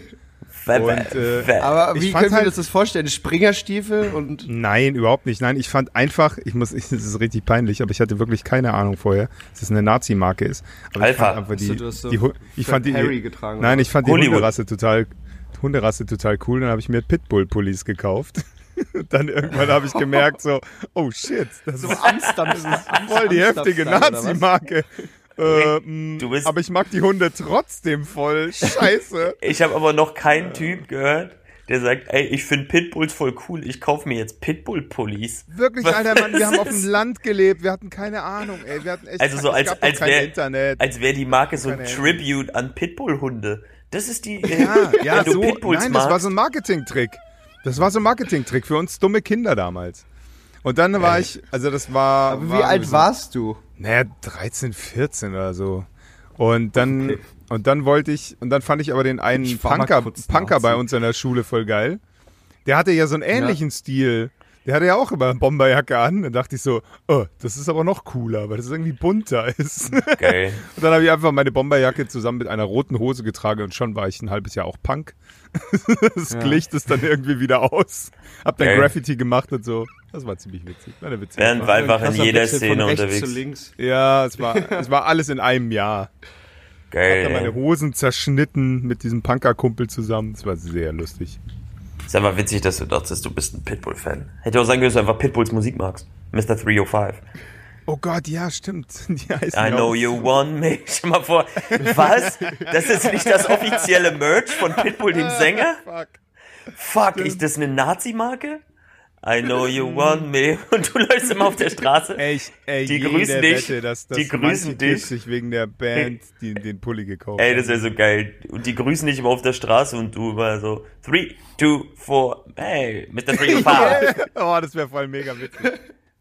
Speaker 4: Und, äh,
Speaker 2: Aber
Speaker 4: Ich
Speaker 2: wie
Speaker 4: fand
Speaker 2: können wir
Speaker 4: halt-
Speaker 2: uns das vorstellen? Springerstiefel und
Speaker 4: Nein, überhaupt nicht. Nein, ich fand einfach, ich muss, ich, das ist richtig peinlich, aber ich hatte wirklich keine Ahnung vorher, dass es eine Nazi-Marke ist. Aber
Speaker 3: Alpha.
Speaker 4: Ich fand einfach die,
Speaker 2: du so
Speaker 4: die, ich fand die,
Speaker 2: getragen,
Speaker 4: Nein,
Speaker 2: oder?
Speaker 4: ich fand die. Hunderasse total, Hunderasse total cool. Dann habe ich mir Pitbull-Pullis gekauft. Dann irgendwann habe ich gemerkt so, oh shit, das ist
Speaker 2: Amsterdam.
Speaker 4: voll die heftige Nazi-Marke. Äh,
Speaker 3: bist-
Speaker 4: aber ich mag die Hunde trotzdem voll. Scheiße.
Speaker 3: Ich habe aber noch keinen Typ gehört, der sagt, ey, ich finde Pitbulls voll cool, ich kaufe mir jetzt Pitbull-Pullis.
Speaker 4: Wirklich,
Speaker 3: Was
Speaker 4: alter Mann, wir haben auf
Speaker 3: ist
Speaker 4: dem Land gelebt, wir hatten keine Ahnung, ey, wir hatten echt,
Speaker 3: Also so
Speaker 4: es
Speaker 3: als, als
Speaker 4: kein
Speaker 3: wäre
Speaker 4: Internet.
Speaker 3: als wär die Marke so ein Tribute an Pitbull-Hunde. Das ist die,
Speaker 4: Ja, ja,
Speaker 3: wenn du
Speaker 4: so,
Speaker 3: Pitbulls
Speaker 4: nein, das war
Speaker 3: magst.
Speaker 4: so ein Marketing-Trick. Das war so ein Marketing-Trick für uns dumme Kinder damals. Und dann war ich, also das war.
Speaker 2: Aber
Speaker 4: war
Speaker 2: wie alt
Speaker 4: so-
Speaker 2: warst du?
Speaker 4: Naja, 13, 14 oder so. Und dann, und dann wollte ich, und dann fand ich aber den einen
Speaker 2: Ich war
Speaker 4: Punker, Punker bei uns in der Schule voll geil. Der hatte ja so einen ähnlichen Stil. Der hatte ja auch immer eine Bomberjacke an. Dann dachte ich so, oh, das ist aber noch cooler, weil das irgendwie bunter ist.
Speaker 3: Geil.
Speaker 4: Und dann habe ich einfach meine Bomberjacke zusammen mit einer roten Hose getragen und schon war ich ein halbes Jahr auch Punk. Das glich das dann irgendwie wieder aus. Hab dann
Speaker 3: Geil.
Speaker 4: Graffiti gemacht und so. Das war ziemlich witzig. War eine witzige
Speaker 3: Bernd war einfach in jeder
Speaker 2: Wechsel
Speaker 3: Szene unterwegs.
Speaker 4: Ja, es war, es war alles in einem Jahr. Hab dann meine
Speaker 3: Geil.
Speaker 4: Hosen zerschnitten mit diesem Punker-Kumpel zusammen. Das war sehr lustig.
Speaker 3: Ist einfach witzig, dass du dachtest, du bist ein Pitbull-Fan. Hätte auch sagen können, dass du einfach Pitbulls Musik magst. Mr. 305.
Speaker 4: Oh Gott, ja, stimmt. Die heißen
Speaker 3: I
Speaker 4: ja
Speaker 3: know
Speaker 4: auch
Speaker 3: you want me. Stell mal vor, was? Das ist nicht das offizielle Merch von Pitbull, dem Sänger?
Speaker 4: Fuck.
Speaker 3: Fuck, ist das eine Nazi-Marke? I know you want me. Und du läufst immer auf der Straße.
Speaker 4: Ey, ich, ey,
Speaker 3: Die grüßen dich.
Speaker 4: Wette, dass, dass
Speaker 3: Die grüßen dich.
Speaker 4: Sich wegen der Band die, den Pulli gekauft
Speaker 3: Ey, das wäre so geil. Und die grüßen dich immer auf der Straße und du immer so, three, two, four, hey, Mr. 305,
Speaker 4: oh, das wäre voll mega witzig.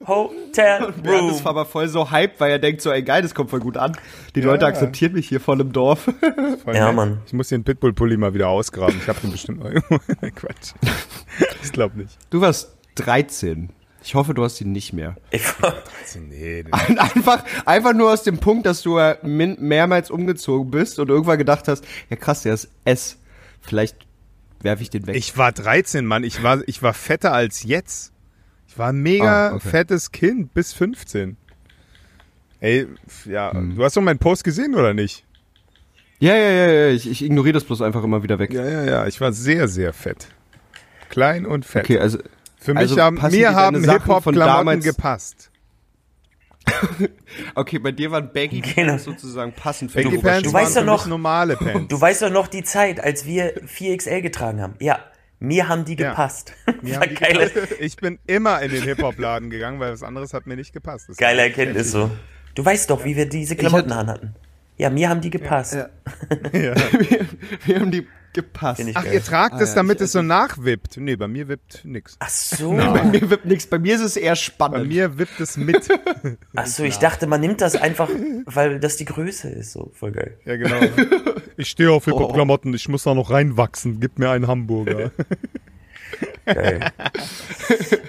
Speaker 3: Hotel
Speaker 2: Bernd ist
Speaker 3: Room.
Speaker 2: aber voll so hyped, weil er denkt so, ey geil, das kommt voll gut an. Die Leute akzeptieren mich hier voll im Dorf.
Speaker 4: Voll
Speaker 3: Ja,
Speaker 4: nett.
Speaker 3: Mann.
Speaker 4: Ich muss den Pitbull-Pulli mal wieder ausgraben. Ich habe den bestimmt irgendwo. Quatsch. Ich glaube nicht.
Speaker 2: Du warst 13. Ich hoffe, du hast ihn nicht mehr.
Speaker 3: Ich,
Speaker 4: Nee,
Speaker 2: Einfach, einfach nur aus dem Punkt, dass du äh, mehrmals umgezogen bist und irgendwann gedacht hast, ja krass, der ist S. Vielleicht werfe ich den weg.
Speaker 4: Ich war 13, Mann. Ich war, ich war fetter als jetzt. Ich war ein mega
Speaker 2: Ah, okay.
Speaker 4: fettes Kind bis 15. Ey, ja,
Speaker 2: Hm.
Speaker 4: du hast doch meinen Post gesehen, oder nicht?
Speaker 2: ja, ja, ja, ja, ich, ich ignoriere das bloß einfach immer wieder weg.
Speaker 4: Ja, ja, ja. Ich war sehr, sehr fett. Klein und fett.
Speaker 2: Okay, also,
Speaker 4: Für mich
Speaker 2: also
Speaker 4: haben, mir haben Hip-Hop-Klamotten
Speaker 2: damals-
Speaker 4: gepasst.
Speaker 2: okay, bei dir waren Baggy
Speaker 3: Genau.
Speaker 2: Pants sozusagen passend für
Speaker 4: Baggy
Speaker 2: die
Speaker 4: Pants
Speaker 3: du
Speaker 4: waren
Speaker 3: weißt
Speaker 4: für
Speaker 3: doch noch-
Speaker 4: mich normale Pants.
Speaker 3: du weißt doch noch die Zeit, als wir 4XL getragen haben. Ja, mir haben die
Speaker 4: Ja.
Speaker 3: gepasst.
Speaker 4: Mir
Speaker 3: War
Speaker 4: haben die
Speaker 3: geile,
Speaker 4: gepasst. ich bin immer in den Hip-Hop-Laden gegangen, weil was anderes hat mir nicht gepasst. Das
Speaker 3: geile Erkenntnis so. Du weißt doch, wie wir diese Klamotten anhatten. Ja, mir haben die gepasst.
Speaker 2: Ja.
Speaker 4: Ja.
Speaker 2: wir, wir haben die gepasst.
Speaker 4: Ach,
Speaker 3: geil.
Speaker 4: ihr tragt
Speaker 2: Ah,
Speaker 4: es,
Speaker 2: ja,
Speaker 4: damit
Speaker 2: ich-
Speaker 4: es so nachwippt. Nee, bei mir wippt nix.
Speaker 3: Ach so.
Speaker 2: Bei mir wird nichts. Bei mir ist es eher
Speaker 4: Bei
Speaker 2: spannend.
Speaker 4: mir wippt es mit.
Speaker 3: Ach so, ich dachte, man nimmt das einfach, weil das die Größe ist. So, voll geil.
Speaker 4: Ja, genau. Ich stehe auf Hip-Hop-Klamotten, ich muss da noch reinwachsen. Gib mir einen Hamburger.
Speaker 3: Geil.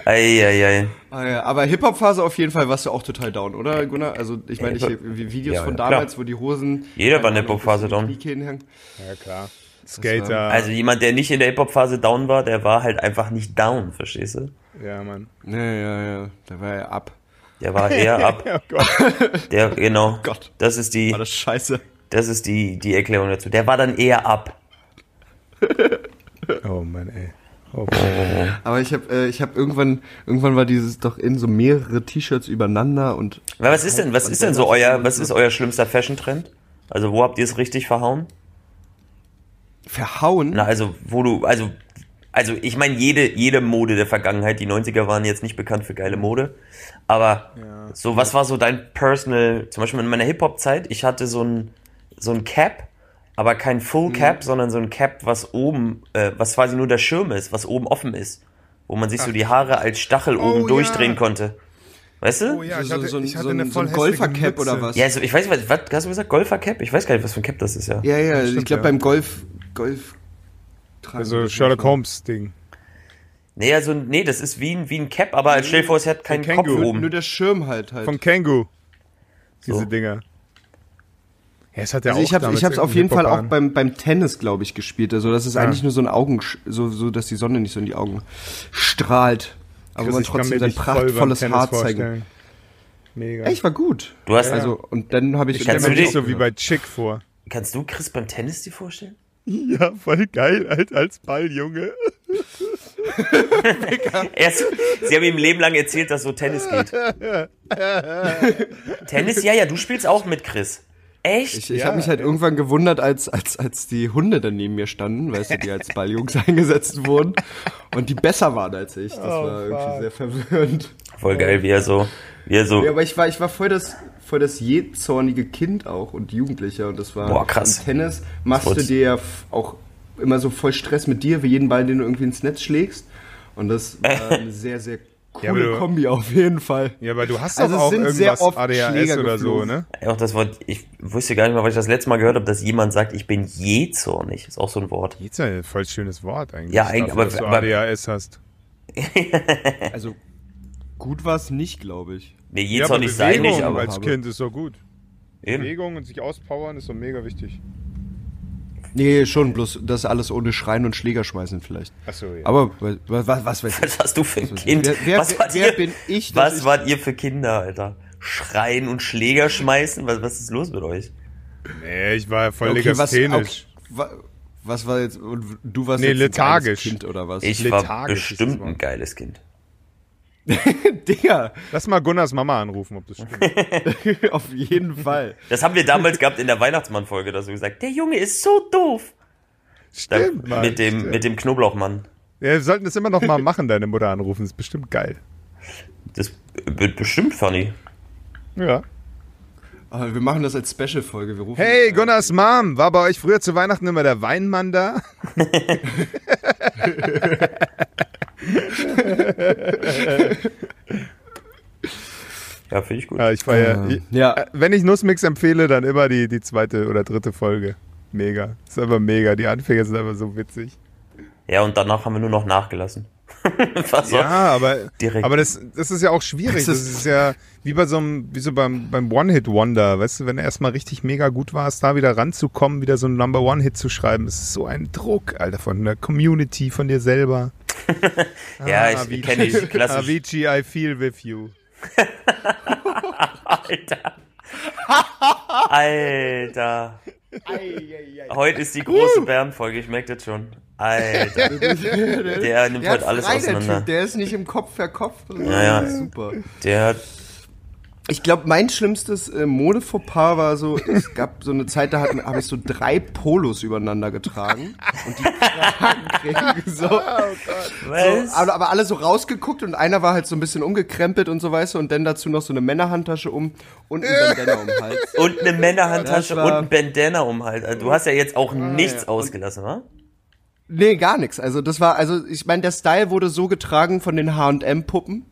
Speaker 3: Eieiei.
Speaker 2: Ah, ja, aber Hip-Hop-Phase auf jeden Fall warst du auch total down, oder Gunnar? Also ich meine, ich Videos
Speaker 3: Ja,
Speaker 2: von
Speaker 3: ja,
Speaker 2: damals,
Speaker 3: klar.
Speaker 2: wo die Hosen...
Speaker 3: Jeder war in Hip-Hop-Phase down.
Speaker 4: Ja, klar. Skater.
Speaker 3: Also jemand, der nicht in der Hip-Hop-Phase down war, der war halt einfach nicht down, verstehst du?
Speaker 4: ja, Mann.
Speaker 2: Ja, ja, ja. Da war er ab.
Speaker 3: Der war eher ab.
Speaker 4: Oh Gott.
Speaker 3: Der, genau.
Speaker 2: Gott.
Speaker 3: Das ist die,
Speaker 2: War das scheiße.
Speaker 3: das ist die, die Erklärung dazu. Der war dann eher ab.
Speaker 4: Oh Mann, ey. Oh,
Speaker 2: Aber ich habe äh, ich hab irgendwann, irgendwann war dieses doch in so mehrere T-Shirts übereinander und
Speaker 3: Aber was ist denn, was ist denn so euer, was ist euer schlimmster Fashion-Trend? Also wo habt ihr es richtig verhauen?
Speaker 2: Verhauen.
Speaker 3: Na, also wo du, also, also ich meine, jede, jede Mode der Vergangenheit, die 90er waren jetzt nicht bekannt für geile Mode, aber so, was war so dein personal, zum Beispiel in meiner Hip-Hop-Zeit, ich hatte so ein, so ein Cap, aber kein Full Cap, sondern so ein Cap, was oben, äh, was quasi nur der Schirm ist, was oben offen ist, wo man sich so die Haare als Stachel oben
Speaker 4: Oh,
Speaker 3: durchdrehen
Speaker 4: ja.
Speaker 3: konnte. Weißt du?
Speaker 4: Oh ja, ich
Speaker 2: so,
Speaker 4: hatte,
Speaker 2: so, ein-
Speaker 4: ich hatte
Speaker 2: so,
Speaker 4: eine
Speaker 2: ein- so ein Golfer-Cap oder was?
Speaker 3: Ja, also ich weiß nicht, was, was hast du gesagt? Golfer-Cap? Ich weiß gar nicht, was für ein Cap das ist, ja.
Speaker 2: Ja, ja,
Speaker 4: stimmt,
Speaker 2: ich glaube
Speaker 4: ja.
Speaker 2: beim Golf, Golf tragen
Speaker 4: Also Sherlock
Speaker 2: manchmal.
Speaker 4: Holmes Ding.
Speaker 3: Nee, also, nee, das ist wie ein, wie ein Cap, aber stell dir vor, es hat keinen
Speaker 4: Ein
Speaker 3: Kopf oben.
Speaker 2: nur der Schirm halt halt.
Speaker 4: Von Kangoo. Diese
Speaker 3: So.
Speaker 4: Dinger. Ja, es hat ja
Speaker 2: also
Speaker 4: auch
Speaker 2: ich habe ich hab's auf jeden Fall auch beim, beim Tennis, glaube ich, gespielt. Also das ist
Speaker 4: Ja.
Speaker 2: eigentlich nur so ein Augen, so, so, dass die Sonne nicht so in die Augen strahlt. Aber
Speaker 4: Chris,
Speaker 2: man trotzdem
Speaker 4: mir
Speaker 2: sein prachtvolles Haar zeigen.
Speaker 4: vorstellen. Mega.
Speaker 2: Ey, ich war gut.
Speaker 3: Du hast,
Speaker 2: Also, und dann habe ich...
Speaker 4: ich stelle mir
Speaker 3: du
Speaker 4: nicht so wie bei Chick vor.
Speaker 3: kannst du Chris beim Tennis dir vorstellen?
Speaker 4: Ja, voll geil, als, als Balljunge.
Speaker 3: Erst, sie haben ihm Leben lang erzählt, dass so Tennis geht. Tennis, ja, ja, du spielst auch mit Chris. Echt?
Speaker 2: Ich, ich
Speaker 4: Ja,
Speaker 2: habe mich halt irgendwann gewundert, als, als, als die Hunde dann neben mir standen, weißt du, die als Balljungs eingesetzt wurden und die besser waren als ich. Das
Speaker 4: Oh,
Speaker 2: war irgendwie
Speaker 4: fuck.
Speaker 2: sehr verwirrend.
Speaker 3: Voll geil, wie er so, wie er so,
Speaker 2: Ja, aber ich war, ich war voll das, voll das jähzornige Kind auch und Jugendlicher und das war
Speaker 3: Boah, krass.
Speaker 2: im Tennis machst du dir ja auch immer so voll Stress mit dir, wie jeden Ball, den du irgendwie ins Netz schlägst. Und das war eine sehr, sehr
Speaker 4: Ja,
Speaker 2: coole
Speaker 4: du-
Speaker 2: Kombi auf jeden Fall.
Speaker 4: Ja, aber du hast
Speaker 2: Also
Speaker 4: auch
Speaker 2: sind
Speaker 4: irgendwas
Speaker 2: sehr oft
Speaker 4: ADHS
Speaker 2: Schläger
Speaker 4: oder so, ne?
Speaker 3: auch das Wort, ich wusste gar nicht mal, weil ich das letzte Mal gehört habe, dass jemand sagt, ich bin jähzornig. Ist auch so ein Wort.
Speaker 4: Jetzt ja ein voll schönes Wort eigentlich.
Speaker 3: Ja, eigentlich, aber-
Speaker 4: dass du
Speaker 3: aber-
Speaker 4: ADHS hast.
Speaker 2: Also gut war es nicht, glaube ich.
Speaker 3: Nee,
Speaker 4: Ja, aber
Speaker 3: jähzornig sei nicht, aber
Speaker 4: als. Kind ist doch gut.
Speaker 3: eben.
Speaker 4: Bewegung und sich auspowern ist doch mega wichtig.
Speaker 2: Nee, schon, bloß das alles ohne Schreien und Schläger schmeißen vielleicht.
Speaker 4: Achso, ja.
Speaker 2: Aber was, was, was weiß ich?
Speaker 3: Was hast du für ein
Speaker 2: Was-
Speaker 3: Kind?
Speaker 2: wer- wer-
Speaker 3: was wart
Speaker 2: wer
Speaker 3: ihr,
Speaker 2: bin ich,
Speaker 3: Was
Speaker 2: ich-
Speaker 3: wart ihr für Kinder, Alter? Schreien und Schläger schmeißen? Was, was ist los mit euch?
Speaker 4: nee, ich war voll
Speaker 2: Okay, was,
Speaker 4: legasthenisch.
Speaker 2: okay, wa- was war jetzt, und du warst
Speaker 4: Nee,
Speaker 2: jetzt ein geiles
Speaker 4: lethargisch.
Speaker 2: Kind oder was?
Speaker 3: Ich war
Speaker 4: Lethargisch das
Speaker 3: bestimmt ein geiles Kind.
Speaker 2: Digga,
Speaker 4: Lass mal Gunnars Mama anrufen, ob das stimmt.
Speaker 2: auf jeden Fall.
Speaker 3: Das haben wir damals gehabt in der Weihnachtsmann-Folge, dass du gesagt, der Junge ist so doof. Da,
Speaker 4: Stimmt, Mann,
Speaker 3: mit dem,
Speaker 4: stimmt.
Speaker 3: mit dem Knoblauchmann.
Speaker 4: Ja, wir sollten das immer noch mal machen, deine Mutter anrufen. Das ist bestimmt geil.
Speaker 3: Das wird bestimmt funny.
Speaker 4: Ja.
Speaker 2: Aber wir machen das als Special-Folge. Wir rufen
Speaker 4: Hey, Gunnars Mom, war bei euch früher zu Weihnachten immer der Weinmann da?
Speaker 3: Ja, finde ich gut.
Speaker 4: Ja, ich war ja.
Speaker 2: Äh,
Speaker 4: ich-
Speaker 2: ja.
Speaker 4: äh, Wenn ich Nussmix empfehle, dann immer die, die zweite oder dritte Folge. Mega. Ist aber mega. Die Anfänge sind aber so witzig.
Speaker 3: Ja, und danach haben wir nur noch nachgelassen.
Speaker 4: Ja, aber,
Speaker 3: direkt.
Speaker 4: aber das, das ist ja auch schwierig.
Speaker 2: Das
Speaker 4: Das
Speaker 2: ist-
Speaker 4: ja wie bei so einem, wie so beim, beim One-Hit-Wonder. Weißt du, wenn du erstmal richtig mega gut warst, da wieder ranzukommen, wieder so einen Number-One-Hit zu schreiben, das ist so ein Druck, Alter, von der Community, von dir selber.
Speaker 3: Ja,
Speaker 4: Ah,
Speaker 3: ich kenne ich klassisch.
Speaker 4: Avicii, I feel with you.
Speaker 3: Alter. Alter. Heute ist die große Bärenfolge, ich merke das schon. Alter. Der nimmt
Speaker 2: Der
Speaker 3: heute alles
Speaker 2: frei, der
Speaker 3: auseinander.
Speaker 2: Typ. Der ist nicht im Kopf verkopft.
Speaker 3: Ja, ja.
Speaker 2: Super.
Speaker 3: Der hat.
Speaker 2: Ich glaube, mein schlimmstes äh, Modefauxpas war so, es gab so eine Zeit, da habe ich so drei Polos übereinander getragen und die Kragenkriegen so, so
Speaker 3: Was?
Speaker 2: aber, aber alle so rausgeguckt und einer war halt so ein bisschen umgekrempelt und so, weißt du, und dann dazu noch so eine Männerhandtasche um und ein Bandana um den Hals.
Speaker 3: Und eine Männerhandtasche
Speaker 2: war-
Speaker 3: und ein Bandana um halt. Also, du hast ja jetzt auch nichts
Speaker 2: ja.
Speaker 3: ausgelassen, wa?
Speaker 2: Nee, gar nichts. Also das war, also ich meine, der Style wurde so getragen von den H&M-Puppen,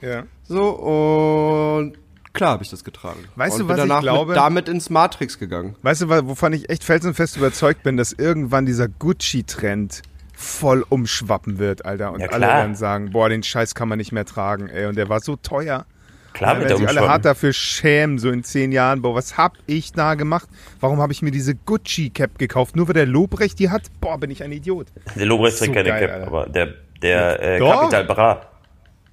Speaker 4: Ja.
Speaker 2: so, und klar habe ich das getragen.
Speaker 4: Weißt
Speaker 2: und
Speaker 4: du,
Speaker 2: bin
Speaker 4: was ich
Speaker 2: danach
Speaker 4: glaube?
Speaker 2: Mit, damit ins Matrix gegangen.
Speaker 4: Weißt du, wovon ich echt felsenfest überzeugt bin, dass irgendwann dieser Gucci-Trend voll umschwappen wird, Alter. Und
Speaker 3: Ja,
Speaker 4: alle dann sagen, boah, den Scheiß kann man nicht mehr tragen, ey. Und der war so teuer.
Speaker 3: Klar,
Speaker 4: werden
Speaker 3: der
Speaker 4: sich alle hart dafür schämen, so in zehn Jahren. Boah, was hab ich da gemacht? Warum habe ich mir diese Gucci-Cap gekauft? Nur weil der Lobrecht die hat? Boah, bin ich ein Idiot.
Speaker 3: Der Lobrecht
Speaker 4: So
Speaker 3: trägt keine
Speaker 4: geil,
Speaker 3: Cap,
Speaker 4: Alter.
Speaker 3: aber der, der äh. Capital Bra.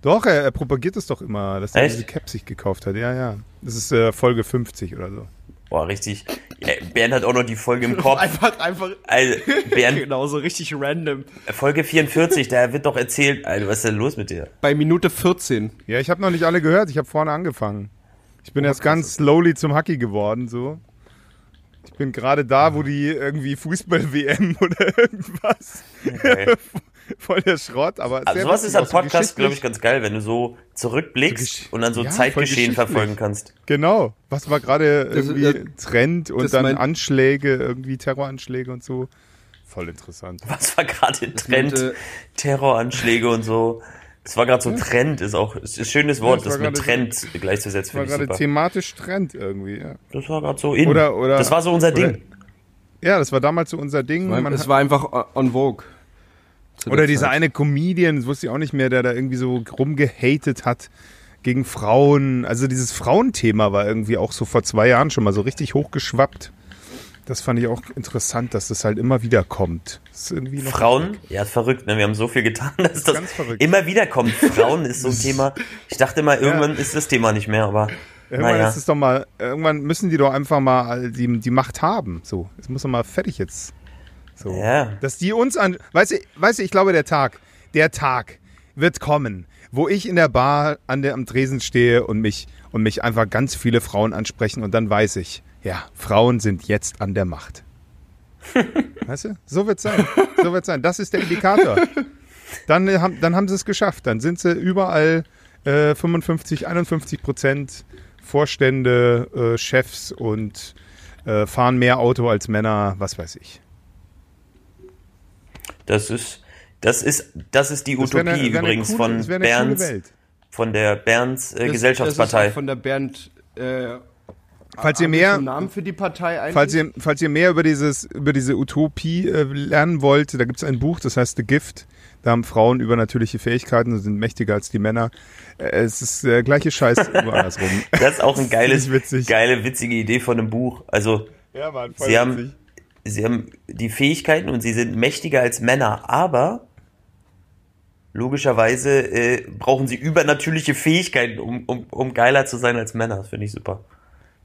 Speaker 4: Doch, er, er propagiert es doch immer, dass er
Speaker 3: Echt?
Speaker 4: diese Cap sich gekauft hat. Ja, ja. Das ist äh, Folge 50 oder so.
Speaker 3: Boah, richtig. Ja, Bernd hat auch noch die Folge im Kopf.
Speaker 2: Einfach, einfach,
Speaker 3: Also, Bernd,
Speaker 2: genau, so richtig random.
Speaker 3: Folge 44, da wird doch erzählt, Alter, was ist denn los mit dir?
Speaker 2: Bei Minute 14.
Speaker 4: Ja, ich habe noch nicht alle gehört. Ich habe vorne angefangen. Ich bin erst ganz slowly zum Hacky geworden, so. Ich bin gerade da, wo die irgendwie Fußball-WM oder irgendwas.
Speaker 3: Okay.
Speaker 4: Voll der Schrott, aber.
Speaker 3: Also
Speaker 4: sehr
Speaker 3: sowas ist am Podcast, glaube ich, ganz geil, wenn du so zurückblickst
Speaker 4: So
Speaker 3: und dann so
Speaker 4: Ja,
Speaker 3: Zeitgeschehen verfolgen kannst.
Speaker 4: Genau. Was war gerade
Speaker 2: Das-
Speaker 4: irgendwie
Speaker 2: das-
Speaker 4: Trend und
Speaker 2: das
Speaker 4: dann
Speaker 2: mein-
Speaker 4: Anschläge, irgendwie Terroranschläge und so. Voll interessant.
Speaker 3: Was war gerade Trend?
Speaker 2: meinte-
Speaker 3: Terroranschläge und so. Es war gerade so Trend, ist auch ist ein schönes Wort,
Speaker 4: das war
Speaker 3: das mit Trend gleichzusetzen,
Speaker 4: War
Speaker 3: finde ich
Speaker 4: gerade thematisch Trend irgendwie, ja.
Speaker 3: Das war gerade so in.
Speaker 4: Oder- oder-
Speaker 3: das war so unser
Speaker 4: oder-
Speaker 3: Ding.
Speaker 4: Ja, das war damals so unser Ding. Man
Speaker 2: es
Speaker 4: hat-
Speaker 2: war einfach on vogue.
Speaker 4: Oder dieser
Speaker 2: Zeit.
Speaker 4: eine Comedian, das wusste ich auch nicht mehr, der da irgendwie so rumgehatet hat gegen Frauen. Also dieses Frauenthema war irgendwie auch so vor zwei Jahren schon mal so richtig hochgeschwappt. Das fand ich auch interessant, dass das halt immer wieder kommt. Das ist irgendwie noch
Speaker 3: Frauen, ja, ist verrückt, ne? Wir haben so viel getan, dass das
Speaker 4: Ganz verrückt.
Speaker 3: immer wieder kommt. Frauen ist so ein Thema. Ich dachte mal, irgendwann ist das Thema nicht mehr, aber
Speaker 4: Irgendwann
Speaker 3: naja.
Speaker 4: ist es doch mal, irgendwann müssen die doch einfach mal die, die Macht haben. So, es muss doch mal fertig jetzt. So.
Speaker 3: Ja.
Speaker 4: Dass die uns an, weißt du, weißt du, ich glaube, der Tag, der Tag wird kommen, wo ich in der Bar an der, am Tresen stehe und mich, und mich einfach ganz viele Frauen ansprechen und dann weiß ich, ja, Frauen sind jetzt an der Macht. Weißt du? So wird's sein. So wird's sein. Das ist der Indikator. Dann, äh, haben, dann haben sie es geschafft. Dann sind sie überall äh, 55, 51 Prozent Vorstände, äh, Chefs und äh, fahren mehr Auto als Männer, was weiß ich.
Speaker 3: Das ist, das ist, das ist die
Speaker 4: Das wär
Speaker 3: Utopie
Speaker 4: eine-
Speaker 3: übrigens
Speaker 4: coole-
Speaker 3: von
Speaker 4: coole
Speaker 3: Bernds,
Speaker 4: Welt.
Speaker 3: von der Bernds äh,
Speaker 2: Das-
Speaker 3: Gesellschaftspartei.
Speaker 2: Das ist auch von der Bernd. Äh,
Speaker 4: Falls ihr mehr,
Speaker 2: schon einen Namen für die Partei eigentlich?
Speaker 4: falls ihr, falls ihr mehr über dieses, über diese Utopie äh, lernen wollt, da gibt es ein Buch, das heißt The Gift. Da haben Frauen übernatürliche Fähigkeiten und sind mächtiger als die Männer. Äh, es ist der gleiche Scheiß nur andersrum.
Speaker 3: Das ist auch ein geiles,
Speaker 4: witzig.
Speaker 3: geile, witzige Idee von einem Buch. Also,
Speaker 4: Ja, Mann,
Speaker 3: sie haben, sie haben die Fähigkeiten und sie sind mächtiger als Männer, aber logischerweise äh, brauchen sie übernatürliche Fähigkeiten, um, um, um geiler zu sein als Männer. Das finde ich super.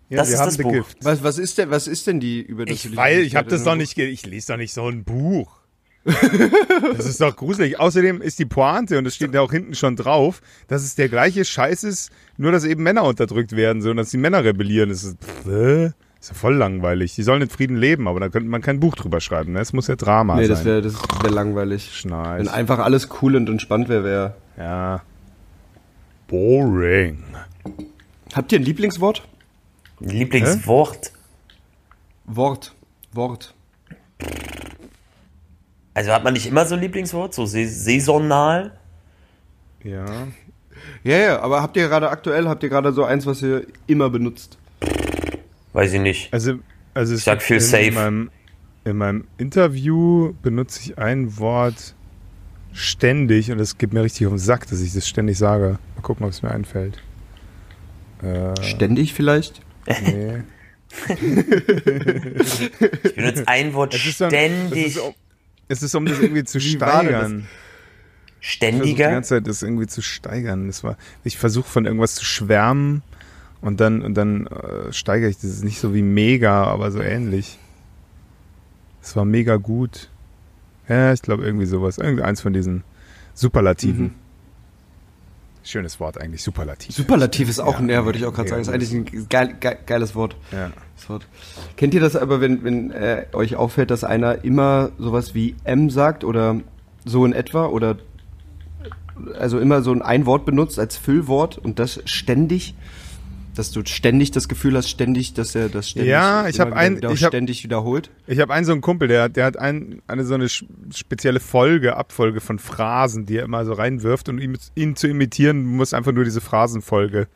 Speaker 4: ja,
Speaker 3: das ist
Speaker 4: haben
Speaker 3: das Buch.
Speaker 4: Gift.
Speaker 2: was, was, ist denn, was ist denn die
Speaker 4: Ich
Speaker 2: übernatürliche
Speaker 4: weil ich habe
Speaker 2: Fähigkeit
Speaker 4: das doch
Speaker 2: dem
Speaker 4: nicht, ich lese doch nicht so ein Buch. das ist doch gruselig. Außerdem ist die Pointe, und das steht ja auch hinten schon drauf, dass es der gleiche Scheiß ist, nur dass eben Männer unterdrückt werden, so, und dass die Männer rebellieren. Das ist, pff, äh, ist ja voll langweilig. Die sollen in Frieden leben, aber da könnte man kein Buch drüber schreiben. Ne? Es muss ja Drama
Speaker 2: Nee,
Speaker 4: sein.
Speaker 2: das wäre das wär langweilig.
Speaker 4: Schnarch.
Speaker 2: Wenn einfach alles cool und entspannt wäre, wäre.
Speaker 4: ja. Boring.
Speaker 2: Habt ihr ein Lieblingswort?
Speaker 3: Lieblingswort.
Speaker 2: Wort. Wort.
Speaker 3: Also hat man nicht immer so ein Lieblingswort, so sa- saisonal?
Speaker 4: Ja.
Speaker 2: Ja, ja, aber habt ihr gerade aktuell, habt ihr gerade so eins, was ihr immer benutzt?
Speaker 3: Weiß ich nicht.
Speaker 4: Also, also
Speaker 3: Ich sag viel
Speaker 4: in,
Speaker 3: safe.
Speaker 4: In meinem, in meinem Interview benutze ich ein Wort ständig und es geht mir richtig auf den Sack, dass ich das ständig sage. Mal gucken, ob es mir einfällt. Äh,
Speaker 2: Ständig vielleicht?
Speaker 4: nee.
Speaker 3: Ich benutze ein Wort
Speaker 4: Es ist, so ein,
Speaker 3: ständig.
Speaker 4: es, ist um, es ist um das irgendwie zu steigern. Ich versuche die
Speaker 3: Ständiger?
Speaker 4: ganze Zeit das irgendwie zu steigern. Das war, ich versuche von irgendwas zu schwärmen und dann, und dann äh, steigere ich das. Das ist nicht so wie mega, aber so ähnlich. Es war mega gut. Ja, ich glaube irgendwie sowas. Irgendeins von diesen Superlativen.
Speaker 2: Mhm.
Speaker 4: Schönes Wort eigentlich, Superlativ.
Speaker 2: Superlativ ist auch
Speaker 4: Ja,
Speaker 2: ein, ja, würde ich auch gerade sagen. Ist eigentlich ein geil, geil, geiles Wort.
Speaker 4: Ja.
Speaker 2: Das Wort. Kennt ihr das aber, wenn, wenn äh, euch auffällt, dass einer immer sowas wie M sagt oder so in etwa oder also immer so ein ein Wort benutzt als Füllwort und das ständig, dass du ständig das Gefühl hast, ständig, dass er das ständig,
Speaker 4: Ja, ich
Speaker 2: immer
Speaker 4: hab
Speaker 2: wieder-
Speaker 4: ein-
Speaker 2: wieder
Speaker 4: ich hab-
Speaker 2: ständig wiederholt.
Speaker 4: Ich habe einen so einen Kumpel, der, der hat ein, eine so eine spezielle Folge, Abfolge von Phrasen, die er immer so reinwirft und ihm, ihn zu imitieren, muss einfach nur diese Phrasenfolge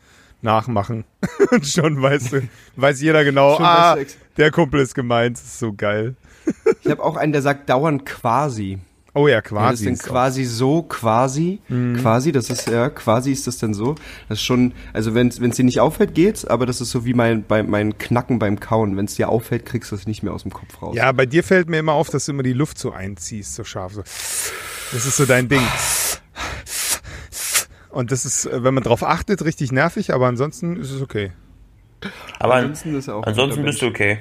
Speaker 4: nachmachen. und schon weißt du, weiß jeder genau, ah, der Kumpel ist gemeint, das ist so geil.
Speaker 2: Ich habe auch einen, der sagt dauernd quasi.
Speaker 4: Oh ja,
Speaker 2: Ja, das
Speaker 4: quasi.
Speaker 2: ist dann quasi so, quasi, quasi, das ist ja, quasi ist das denn so. Das ist schon, also wenn es dir nicht auffällt, geht's, aber das ist so wie mein, bei, mein Knacken beim Kauen. Wenn es dir auffällt, kriegst du es nicht mehr aus dem Kopf raus.
Speaker 4: ja, bei dir fällt mir immer auf, dass du immer die Luft so einziehst, so scharf. So. Das ist so dein Ding. Und das ist, äh, wenn man drauf achtet, richtig nervig, aber ansonsten ist es okay.
Speaker 3: Aber
Speaker 2: ansonsten ist er auch
Speaker 3: ansonsten bist du okay.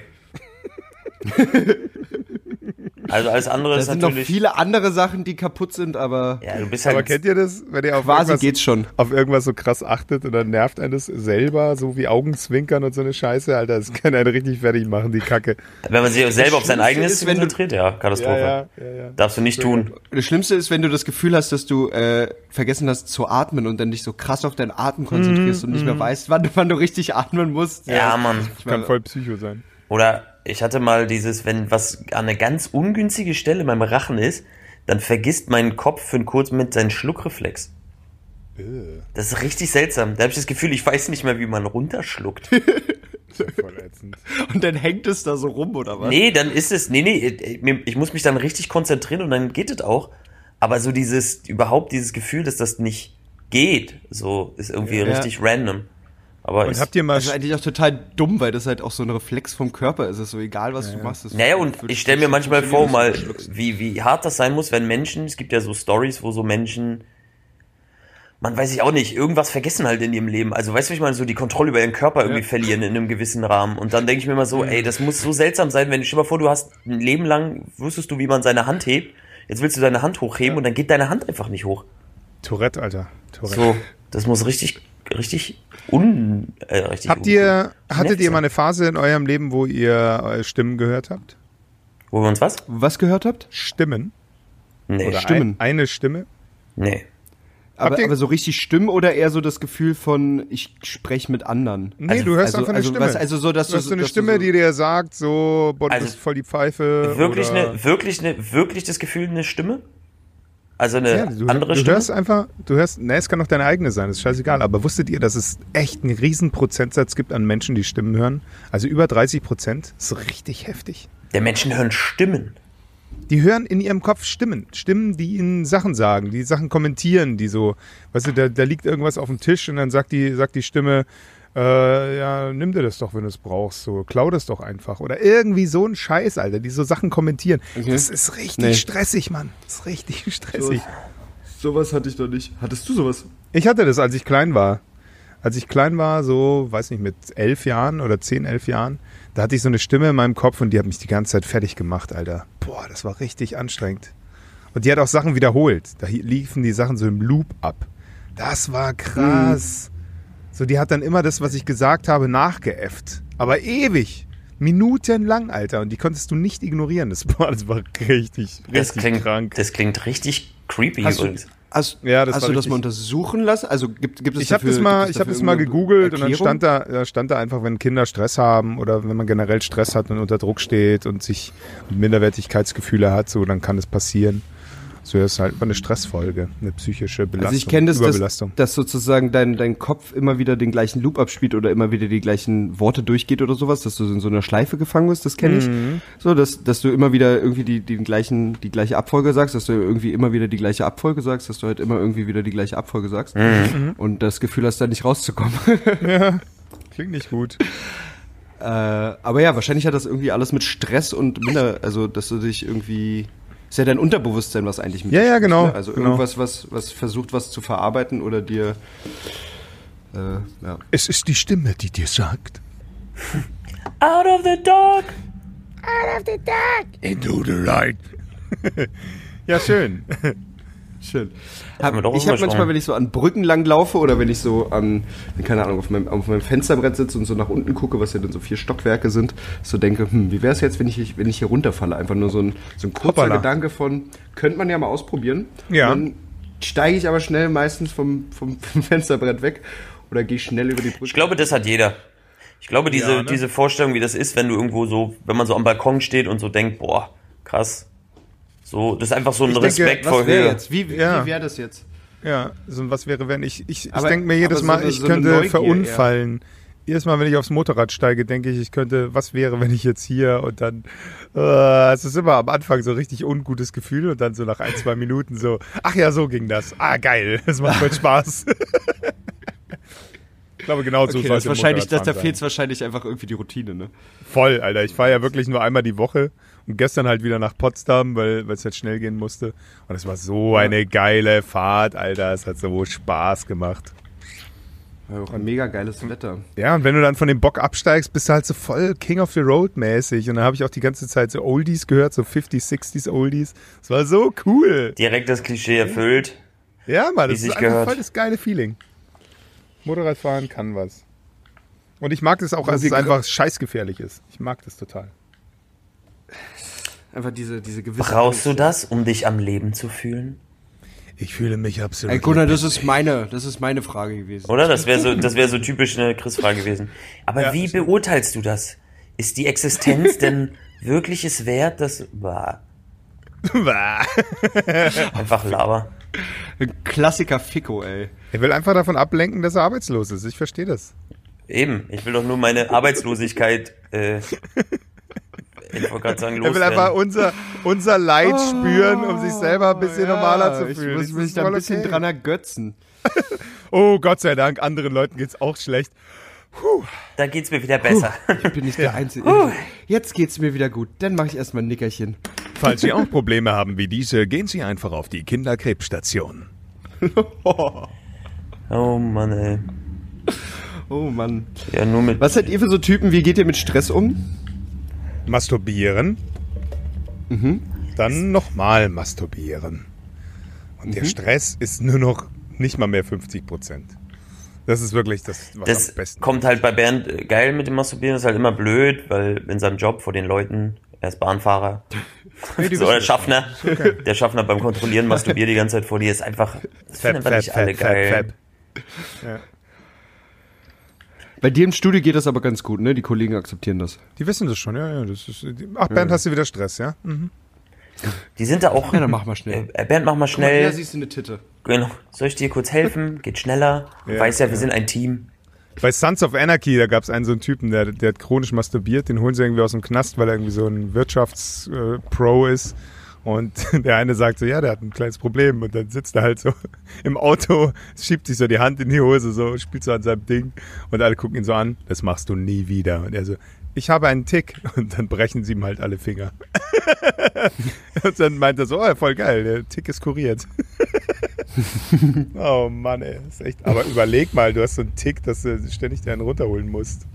Speaker 3: also alles andere
Speaker 2: Da
Speaker 3: ist
Speaker 2: sind noch
Speaker 3: natürlich.
Speaker 2: viele andere Sachen, die kaputt sind, aber
Speaker 3: ja, du bist
Speaker 4: Aber
Speaker 3: halt.
Speaker 4: kennt ihr das, wenn ihr auf
Speaker 2: quasi
Speaker 4: irgendwas,
Speaker 2: geht's schon.
Speaker 4: auf irgendwas so krass achtet und dann nervt einen das selber, so wie Augenzwinkern und so eine Scheiße, Alter, das kann einen richtig fertig machen, die Kacke.
Speaker 3: wenn man sich selber auf sein eigenes
Speaker 2: ist, wenn du-
Speaker 3: konzentriert, ja, Katastrophe.
Speaker 4: ja, ja.
Speaker 3: Darfst du nicht tun.
Speaker 2: Das Schlimmste ist, wenn du das Gefühl hast, dass du äh, vergessen hast zu atmen und dann dich so krass auf deinen Atem konzentrierst und nicht mehr weißt, wann, wann du richtig atmen musst.
Speaker 3: Ja, Mann.
Speaker 4: Kann voll Psycho sein.
Speaker 3: Oder ich hatte mal dieses, wenn was an eine ganz ungünstige Stelle in meinem Rachen ist, dann vergisst mein Kopf für einen kurzen Moment seinen Schluckreflex. Das ist richtig seltsam. Da habe ich das Gefühl, ich weiß nicht mehr, wie man runterschluckt.
Speaker 2: Und dann hängt es da so rum, oder was?
Speaker 3: Nee, dann ist es, nee, nee, ich muss mich dann richtig konzentrieren und dann geht es auch. Aber so dieses, überhaupt dieses Gefühl, dass das nicht geht, so, ist irgendwie
Speaker 2: Ja.
Speaker 3: richtig random. Aber
Speaker 4: Und
Speaker 3: ist,
Speaker 4: habt ihr mal
Speaker 2: Das ist eigentlich auch total dumm, weil das halt auch so ein Reflex vom Körper ist. Es ist so egal, was du machst. das
Speaker 3: naja, und ich stelle mir manchmal vor, mal, wie, wie hart das sein muss, wenn Menschen, es gibt ja so Stories, wo so Menschen, man weiß ich auch nicht, irgendwas vergessen halt in ihrem Leben. Also weißt du, wie ich meine, so die Kontrolle über ihren Körper irgendwie verlieren in einem gewissen Rahmen. Und dann denke ich mir immer so, ey, das muss so seltsam sein, wenn, stell dir mal vor, du hast ein Leben lang, wusstest du, wie man seine Hand hebt, jetzt willst du deine Hand hochheben und dann geht deine Hand einfach nicht hoch.
Speaker 4: Tourette, Alter. Tourette.
Speaker 3: So, das muss richtig, richtig un, äh, richtig
Speaker 4: Habt
Speaker 3: un-
Speaker 4: ihr, hattet ihr mal eine Phase in eurem Leben, wo ihr eure Stimmen gehört habt?
Speaker 3: Wo wir uns was?
Speaker 2: Was gehört habt?
Speaker 4: Stimmen?
Speaker 3: Nee,
Speaker 4: Oder
Speaker 2: Stimmen.
Speaker 4: Ein, eine Stimme?
Speaker 3: nee.
Speaker 2: Aber,
Speaker 4: ihr-
Speaker 2: aber so richtig Stimmen oder eher so das Gefühl von, ich spreche mit anderen?
Speaker 4: Nee,
Speaker 3: Also-
Speaker 4: du hörst
Speaker 2: also-
Speaker 4: einfach eine
Speaker 2: also
Speaker 4: Stimme.
Speaker 2: was- also so, dass
Speaker 4: du
Speaker 2: du
Speaker 4: hast so eine
Speaker 2: dass du
Speaker 4: Stimme,
Speaker 2: so-
Speaker 4: die dir sagt, so, boah, du
Speaker 3: Also,
Speaker 4: bist voll die Pfeife.
Speaker 3: Wirklich
Speaker 4: oder,
Speaker 3: eine, wirklich eine, wirklich das Gefühl, eine Stimme? Also eine
Speaker 4: Ja, du,
Speaker 3: andere
Speaker 4: du
Speaker 3: Stimme?
Speaker 4: hörst einfach, du hörst, ne, es kann auch deine eigene sein, ist scheißegal, aber wusstet ihr, dass es echt einen riesen Prozentsatz gibt an Menschen, die Stimmen hören? Also über 30 Prozent, ist richtig heftig.
Speaker 3: Der Menschen hören Stimmen.
Speaker 4: Die hören in ihrem Kopf Stimmen. Stimmen, die ihnen Sachen sagen, die Sachen kommentieren, die so, weißt du, da, da liegt irgendwas auf dem Tisch und dann sagt die, sagt die Stimme, äh, ja, nimm dir das doch, wenn du es brauchst, so, klau das doch einfach. Oder irgendwie so ein Scheiß, Alter, die so Sachen kommentieren.
Speaker 2: Okay.
Speaker 4: Das ist richtig
Speaker 2: Nee.
Speaker 4: stressig, Mann. Das ist richtig stressig.
Speaker 2: Sowas hatte ich doch nicht. Hattest du sowas?
Speaker 4: Ich hatte das, als ich klein war. Als ich klein war, so, weiß nicht, mit elf Jahren oder zehn, elf Jahren, da hatte ich so eine Stimme in meinem Kopf und die hat mich die ganze Zeit fertig gemacht, Alter. Boah, das war richtig anstrengend. Und die hat auch Sachen wiederholt. Da liefen die Sachen so im Loop ab. Das war krass. So, die hat dann immer das, was ich gesagt habe, nachgeäfft. Aber ewig. Minutenlang, Alter. Und die konntest du nicht ignorieren. Das, boah, das war richtig,
Speaker 3: Das
Speaker 4: richtig
Speaker 3: klingt,
Speaker 4: krank.
Speaker 3: das klingt richtig creepy
Speaker 2: Hast du,
Speaker 3: übrigens.
Speaker 2: hast,
Speaker 4: Ja, das
Speaker 2: hast
Speaker 4: war
Speaker 2: du das mal untersuchen lassen? Also gibt, gibt es
Speaker 4: Ich habe
Speaker 2: dafür-
Speaker 4: das mal, ich habe das mal gegoogelt und dann
Speaker 2: Erklärung?
Speaker 4: stand da, da stand da einfach, wenn Kinder Stress haben oder wenn man generell Stress hat und unter Druck steht und sich Minderwertigkeitsgefühle hat, so dann kann es passieren. So das ist halt eine Stressfolge, eine psychische Belastung,
Speaker 2: Also ich kenne das, dass,
Speaker 4: Überbelastung.
Speaker 2: dass sozusagen dein, dein Kopf immer wieder den gleichen Loop abspielt oder immer wieder die gleichen Worte durchgeht oder sowas, dass du in so einer Schleife gefangen bist, das kenne ich.
Speaker 4: Mhm.
Speaker 2: So, dass, dass du immer wieder irgendwie die, die, gleichen, die gleiche Abfolge sagst, dass du irgendwie immer wieder die gleiche Abfolge sagst, dass du halt immer irgendwie wieder die gleiche Abfolge sagst
Speaker 4: Mhm.
Speaker 2: und das Gefühl hast, da nicht rauszukommen.
Speaker 4: Ja, klingt nicht gut.
Speaker 2: äh, aber ja, wahrscheinlich hat das irgendwie alles mit Stress und minder, also dass du dich irgendwie ist ja dein Unterbewusstsein, was eigentlich mit
Speaker 4: Ja,
Speaker 2: dir
Speaker 4: ja, genau,
Speaker 2: Ne? Also
Speaker 4: genau.
Speaker 2: irgendwas, was, was versucht, was zu verarbeiten oder dir äh, ja.
Speaker 4: Es ist die Stimme, die dir sagt.
Speaker 3: Out of the dark!
Speaker 4: Into the light. ja, schön.
Speaker 2: Schön.
Speaker 3: Doch
Speaker 2: ich habe manchmal, wenn ich so an Brücken lang laufe oder wenn ich so an, keine Ahnung, auf meinem, auf meinem Fensterbrett sitze und so nach unten gucke, was ja dann so vier Stockwerke sind, so denke, hm, wie wäre es jetzt, wenn ich, wenn ich hier runterfalle? Einfach nur so ein, so ein kurzer
Speaker 4: Hoppala.
Speaker 2: Gedanke von, könnte man ja mal ausprobieren.
Speaker 4: Ja.
Speaker 2: Dann steige ich aber schnell meistens vom, vom, vom Fensterbrett weg oder gehe schnell über die Brücke.
Speaker 3: Ich glaube, das hat jeder. Ich glaube, diese,
Speaker 4: Ja, ne?
Speaker 3: diese Vorstellung, wie das ist, wenn du irgendwo so, wenn man so am Balkon steht und so denkt, boah, krass. So, das ist einfach so ein
Speaker 2: Ich denke,
Speaker 3: Respekt
Speaker 2: was
Speaker 3: vor Höhe.
Speaker 2: jetzt? Wie, wie,
Speaker 4: Ja.
Speaker 2: wie wäre das jetzt?
Speaker 4: Ja, so was wäre, wenn ich, ich, ich denke mir jedes
Speaker 2: so
Speaker 4: Mal,
Speaker 2: eine-
Speaker 4: ich
Speaker 2: so
Speaker 4: könnte
Speaker 2: Neugier
Speaker 4: verunfallen. Jedes Mal, wenn ich aufs Motorrad steige, denke ich, ich könnte, was wäre, wenn ich jetzt hier und dann, äh, es ist immer am Anfang so richtig ungutes Gefühl und dann so nach ein, zwei Minuten so, ach ja, so ging das. Ah, geil, das macht voll Spaß. ich glaube, genau so
Speaker 2: Okay,
Speaker 4: sollte
Speaker 2: das ist wahrscheinlich, das, da fehlt wahrscheinlich einfach irgendwie die Routine, ne?
Speaker 4: Voll, Alter. Ich fahre ja wirklich nur einmal die Woche und gestern halt wieder nach Potsdam, weil es halt schnell gehen musste. Und es war so eine geile Fahrt, Alter. Es hat so Spaß gemacht.
Speaker 2: Ja, auch ein mega geiles Wetter.
Speaker 4: Ja, und wenn du dann von dem Bock absteigst, bist du halt so voll King of the Road mäßig. Und dann habe ich auch die ganze Zeit so Oldies gehört, so 50s, 60s Oldies. Das war so cool.
Speaker 3: Direkt das Klischee erfüllt.
Speaker 4: Ja, Mann, das ist
Speaker 3: sich
Speaker 4: einfach
Speaker 3: gehört.
Speaker 4: voll das geile Feeling. Motorradfahren kann was. Und ich mag das auch, als es einfach scheißgefährlich ist. Ich mag das total.
Speaker 2: Einfach diese, diese gewisse.
Speaker 3: Brauchst du das, um dich am Leben zu fühlen?
Speaker 4: Ich fühle mich absolut.
Speaker 2: Ey, Gunnar, das ist meine, das ist meine Frage gewesen.
Speaker 3: Oder? Das wäre so, das wäre so typisch eine Chris-Frage gewesen. Aber
Speaker 4: Ja,
Speaker 3: wie beurteilst du das? Ist die Existenz denn wirklich es wert, dass, bah, einfach Laber.
Speaker 2: Ein Klassiker Ficko, ey.
Speaker 4: Er will einfach davon ablenken, dass er arbeitslos ist. Ich verstehe das.
Speaker 3: Eben, ich will doch nur meine Arbeitslosigkeit, äh, ich wollte gerade sagen,
Speaker 4: Er will einfach unser, unser Leid spüren, um sich selber ein bisschen normaler zu
Speaker 2: Ich
Speaker 4: fühlen.
Speaker 2: muss
Speaker 4: Das
Speaker 2: mich da ein bisschen
Speaker 4: okay.
Speaker 2: dran ergötzen.
Speaker 4: Oh, Gott sei Dank, anderen Leuten geht's auch schlecht.
Speaker 3: Da geht's mir wieder besser.
Speaker 2: Ich bin nicht der Einzige. Jetzt geht's mir wieder gut. Dann mache ich erstmal ein Nickerchen.
Speaker 4: Falls Sie auch Probleme haben wie diese, gehen Sie einfach auf die Kinderkrebsstation.
Speaker 3: Oh Mann, ey.
Speaker 2: Oh Mann.
Speaker 3: Ja, nur mit.
Speaker 2: Was seid ihr für so Typen? Wie geht ihr mit Stress um?
Speaker 4: Masturbieren. Dann nochmal masturbieren. Und der Stress ist nur noch nicht mal mehr 50 Prozent. Das ist wirklich das, was
Speaker 3: Das
Speaker 4: am besten
Speaker 3: kommt halt bei Bernd äh, geil mit dem Masturbieren, ist halt immer blöd, weil in seinem Job vor den Leuten, er ist Bahnfahrer, so, oder Schaffner, der Schaffner beim Kontrollieren masturbiert die ganze Zeit vor dir, ist einfach, das finden wir nicht alle geil.
Speaker 2: Bei dir im Studio geht das aber ganz gut, ne? Die Kollegen akzeptieren das.
Speaker 4: Die wissen das schon, ja, ja. Das ist, ach, Bernd, hast du wieder Stress, ja? Mhm.
Speaker 3: Die sind da auch,
Speaker 2: Ja, dann mach mal schnell.
Speaker 3: äh, Bernd, mach mal
Speaker 2: Ja,
Speaker 3: schnell,
Speaker 2: siehst du eine Titte.
Speaker 3: genau, soll ich dir kurz helfen, geht schneller, du
Speaker 4: Ja,
Speaker 3: weißt ja, wir sind ein Team.
Speaker 4: Bei Sons of Anarchy, da gab es einen so einen Typen, der, der hat chronisch masturbiert, den holen sie irgendwie aus dem Knast, weil er irgendwie so ein Wirtschaftspro ist. Und der eine sagt so, ja, der hat ein kleines Problem. Und dann sitzt er halt so im Auto, schiebt sich so die Hand in die Hose, so spielt so an seinem Ding. Und alle gucken ihn so an, das machst du nie wieder. Und er so, ich habe einen Tick. Und dann brechen sie ihm halt alle Finger. Und dann meint er so, oh, voll geil, der Tick ist kuriert. Oh Mann, ey, ist echt. Aber überleg mal, du hast so einen Tick, dass du ständig dir einen runterholen musst.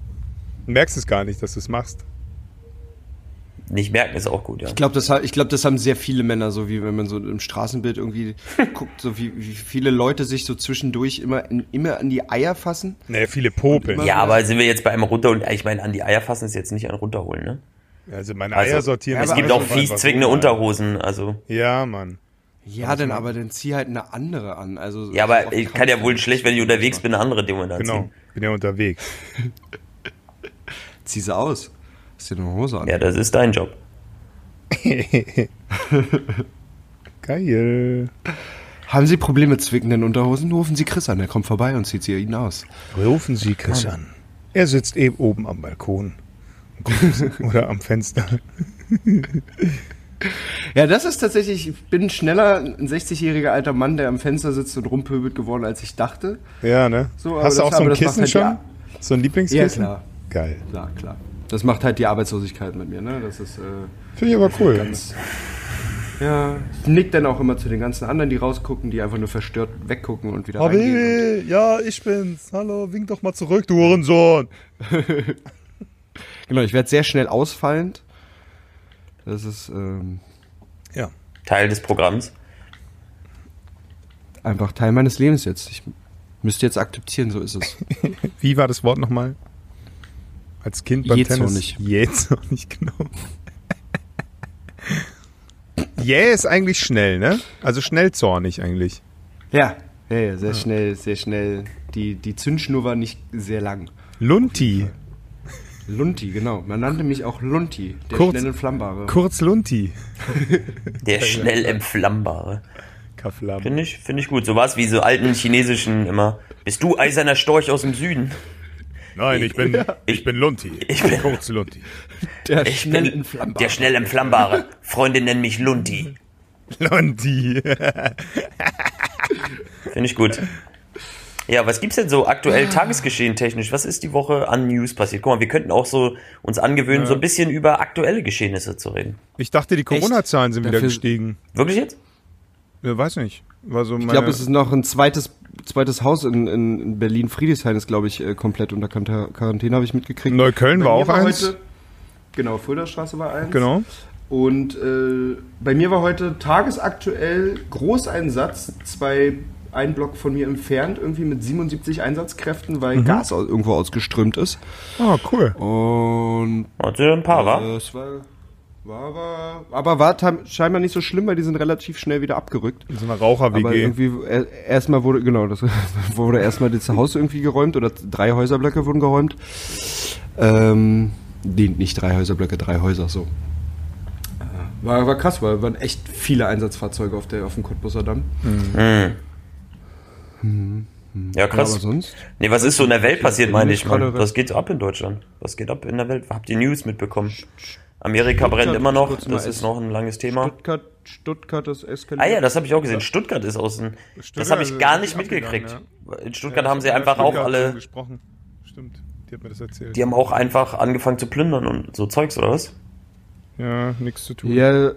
Speaker 4: Und merkst es gar nicht, dass du es machst.
Speaker 3: Nicht merken ist auch gut, ja.
Speaker 2: Ich glaube, das, ich glaub, das haben sehr viele Männer, so wie wenn man so im Straßenbild irgendwie guckt, so wie, wie viele Leute sich so zwischendurch immer, in, immer an die Eier fassen.
Speaker 4: Naja, viele Popeln.
Speaker 3: Ja, aber sind wir jetzt bei einem runterholen? Ich meine, an die Eier fassen ist jetzt nicht ein runterholen, ne?
Speaker 4: Also meine
Speaker 3: Also,
Speaker 4: Eier sortieren.
Speaker 2: ja,
Speaker 3: Es gibt
Speaker 2: also
Speaker 3: auch fies zwickende Unterhosen, also.
Speaker 4: Ja, Mann.
Speaker 2: Ja, dann aber dann zieh halt eine andere an. Also
Speaker 3: Ja, aber ich kann ja wohl schlecht, wenn ich unterwegs bin, eine andere Dinge anziehen.
Speaker 4: Genau. Bin ja unterwegs.
Speaker 2: Zieh sie aus. Hast dir eine Hose an.
Speaker 3: Ja, das ist dein Job.
Speaker 4: Geil.
Speaker 2: Haben Sie Probleme mit zwickenden Unterhosen? Rufen Sie Chris an, er kommt vorbei und zieht sie Ihnen aus.
Speaker 4: Rufen Sie Chris an. Er sitzt eben oben am Balkon. Oder am Fenster.
Speaker 2: Ja, das ist tatsächlich, ich bin schneller ein 60-jähriger alter Mann, der am Fenster sitzt und rumpöbelt geworden, als ich dachte.
Speaker 4: Ja, ne?
Speaker 2: So,
Speaker 4: Hast du auch so ein Kissen
Speaker 2: halt
Speaker 4: schon?
Speaker 2: ja-
Speaker 4: So ein Lieblingskissen?
Speaker 2: Ja, klar.
Speaker 4: Geil.
Speaker 2: Klar, klar. Das macht halt die Arbeitslosigkeit mit mir, ne? Das ist, äh,
Speaker 4: Finde ich aber cool.
Speaker 2: ganz. Ja, ich nick dann auch immer zu den ganzen anderen, die rausgucken, die einfach nur verstört weggucken und wieder reingehen.
Speaker 4: ja, ich bin's. Hallo, wink doch mal zurück, du Hurensohn.
Speaker 2: Genau, ich werde sehr schnell ausfallend. Das ist ähm,
Speaker 4: Ja.
Speaker 3: Teil des Programms.
Speaker 2: einfach Teil meines Lebens jetzt. Ich müsste jetzt akzeptieren, so ist es.
Speaker 4: Wie war das Wort nochmal? Als Kind beim
Speaker 2: Jähzornig.
Speaker 4: Tennis? Jähzornig, genau. Jäh ist eigentlich schnell, ne? Also schnellzornig eigentlich.
Speaker 2: Ja, ja, ja sehr schnell, sehr schnell. Die, die Zündschnur war nicht sehr lang.
Speaker 4: Lunti.
Speaker 2: Lunti, genau. Man nannte mich auch Lunti, der
Speaker 4: Kurz-
Speaker 2: schnell entflammbare.
Speaker 4: Kurz Lunti.
Speaker 3: Der schnell entflammbare.
Speaker 4: Kafflam.
Speaker 3: Finde ich, finde ich gut. So was wie so alten chinesischen immer. Bist du eiserner Storch aus dem Süden?
Speaker 4: Nein, ich bin, ich bin Lunti.
Speaker 3: Ich bin-
Speaker 4: Kurz Lunti.
Speaker 2: Der
Speaker 3: Ich
Speaker 2: schnell
Speaker 3: bin
Speaker 2: entflammbare.
Speaker 3: der schnell entflammbare. Freunde nennen mich Lundi.
Speaker 4: Lunti.
Speaker 3: Finde ich gut. Ja, was gibt's denn so aktuell Tagesgeschehen technisch? Was ist die Woche an News passiert? Guck mal, wir könnten auch so uns angewöhnen, so ein bisschen über aktuelle Geschehnisse zu reden.
Speaker 4: Ich dachte, die Corona-Zahlen sind wieder
Speaker 2: Dafür-
Speaker 4: gestiegen.
Speaker 3: Wirklich jetzt?
Speaker 4: Ja, weiß nicht. War so
Speaker 2: Ich glaube, es ist noch ein zweites, zweites Haus in, in, in Berlin. Friedrichshain ist, glaube ich, äh, komplett unter Quar- Quarantäne, habe ich mitgekriegt.
Speaker 4: Neukölln
Speaker 2: Bei
Speaker 4: war auch eins.
Speaker 2: Heute, genau, Fuldastraße war eins.
Speaker 4: Genau.
Speaker 2: Und äh, bei mir war heute tagesaktuell Großeinsatz, zwei, ein Block von mir entfernt, irgendwie mit 77 Einsatzkräften, weil
Speaker 4: Mhm.
Speaker 2: Gas irgendwo ausgeströmt ist.
Speaker 4: Oh, cool.
Speaker 2: Und
Speaker 3: Hatte ein paar, wa?
Speaker 2: äh, es war, war, war, aber war scheinbar nicht so schlimm, weil die sind relativ schnell wieder abgerückt.
Speaker 4: In so einer
Speaker 2: Aber
Speaker 4: Raucher-WG.
Speaker 2: irgendwie er- erstmal wurde, genau, das wurde erstmal das Haus irgendwie geräumt oder drei Häuserblöcke wurden geräumt. Ähm, nicht drei Häuserblöcke, drei Häuser, so. Äh, War, war krass, weil waren echt viele Einsatzfahrzeuge auf, der, auf dem Cottbusser Damm.
Speaker 3: Mhm. Ja,
Speaker 2: Ja,
Speaker 3: krass.
Speaker 2: aber sonst?
Speaker 3: Nee, was ist so in der Welt passiert, meine ich, Mann? Was geht ab in Deutschland? Was geht ab in der Welt? Habt ihr News mitbekommen? Amerika brennt immer noch,
Speaker 2: mal
Speaker 3: das ist noch ein langes Thema.
Speaker 2: Stuttgart, Stuttgart ist eskaliert.
Speaker 3: Ah ja, das habe ich auch gesehen. Stuttgart ist außen. Das
Speaker 4: Stuttgart
Speaker 3: habe ich gar nicht mitgekriegt.
Speaker 4: abgegangen,
Speaker 3: In Stuttgart
Speaker 4: Ja,
Speaker 3: haben sie einfach auch
Speaker 4: Stuttgart
Speaker 3: alle.
Speaker 4: gesprochen. Stimmt, die hat mir das erzählt.
Speaker 3: Die haben auch einfach angefangen zu plündern und so Zeugs, oder was?
Speaker 4: ja, nichts zu tun.
Speaker 2: Ja,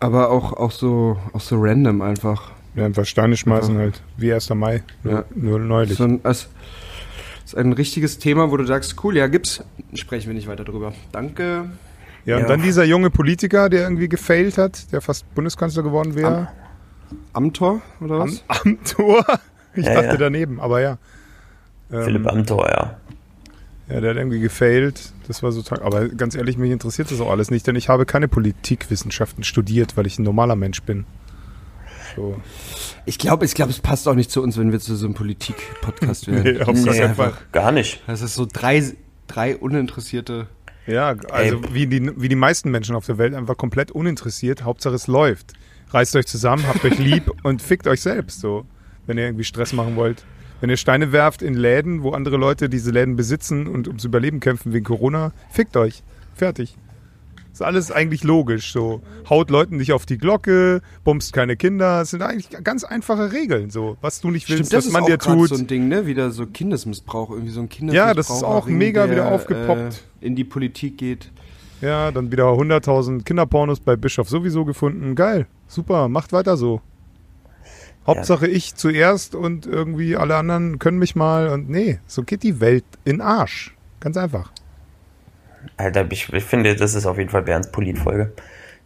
Speaker 2: aber auch, auch, so, auch so random einfach.
Speaker 4: Ja, einfach Steine schmeißen halt, wie 1. Mai. Nur,
Speaker 2: Ja.
Speaker 4: nur neulich.
Speaker 2: So ein, es ist ein richtiges Thema, wo du sagst, cool, ja, gibt's. Sprechen wir nicht weiter drüber. Danke.
Speaker 4: Ja, und
Speaker 3: Ja.
Speaker 4: dann dieser junge Politiker, der irgendwie gefailt hat, der fast Bundeskanzler geworden wäre.
Speaker 2: Amtor oder
Speaker 4: Am,
Speaker 2: was?
Speaker 4: am Tor. Ich
Speaker 3: Ja,
Speaker 4: dachte
Speaker 3: ja.
Speaker 4: daneben, aber ja. Ähm,
Speaker 3: Philipp Amthor, ja.
Speaker 4: Ja, der hat irgendwie gefailt. Das war so tag. Aber ganz ehrlich, mich interessiert das auch alles nicht, denn ich habe keine Politikwissenschaften studiert, weil ich ein normaler Mensch bin. So.
Speaker 2: Ich glaube, ich glaub, es passt auch nicht zu uns, wenn wir zu so einem Politik-Podcast werden.
Speaker 4: Nee, auf gar
Speaker 3: Nee,
Speaker 4: Fall.
Speaker 2: einfach-
Speaker 3: gar nicht.
Speaker 2: Das ist so drei, drei uninteressierte.
Speaker 4: Ja, also wie die, wie die meisten Menschen auf der Welt einfach komplett uninteressiert. Hauptsache es läuft. Reißt euch zusammen, habt euch lieb und fickt euch selbst so, wenn ihr irgendwie Stress machen wollt. Wenn ihr Steine werft in Läden, wo andere Leute diese Läden besitzen und ums Überleben kämpfen wegen Corona, fickt euch. Fertig. Ist alles eigentlich logisch. So, haut Leuten nicht auf die Glocke, bummst keine Kinder. Das sind eigentlich ganz einfache Regeln. So, was du nicht willst, was man dir tut.
Speaker 2: so ein Ding, ne? Wieder so Kindesmissbrauch, irgendwie so ein Kindesmissbrauch.
Speaker 4: Ja, das ist auch mega wieder aufgepoppt.
Speaker 2: Äh, in die Politik geht.
Speaker 4: Ja, dann wieder 100.000 Kinderpornos bei Bischof sowieso gefunden. Geil, super, macht weiter so. Hauptsache ich zuerst und irgendwie alle anderen können mich mal und nee, so geht die Welt in Arsch. Ganz einfach.
Speaker 3: Alter, ich, ich finde, das ist auf jeden Fall Bernds Politfolge.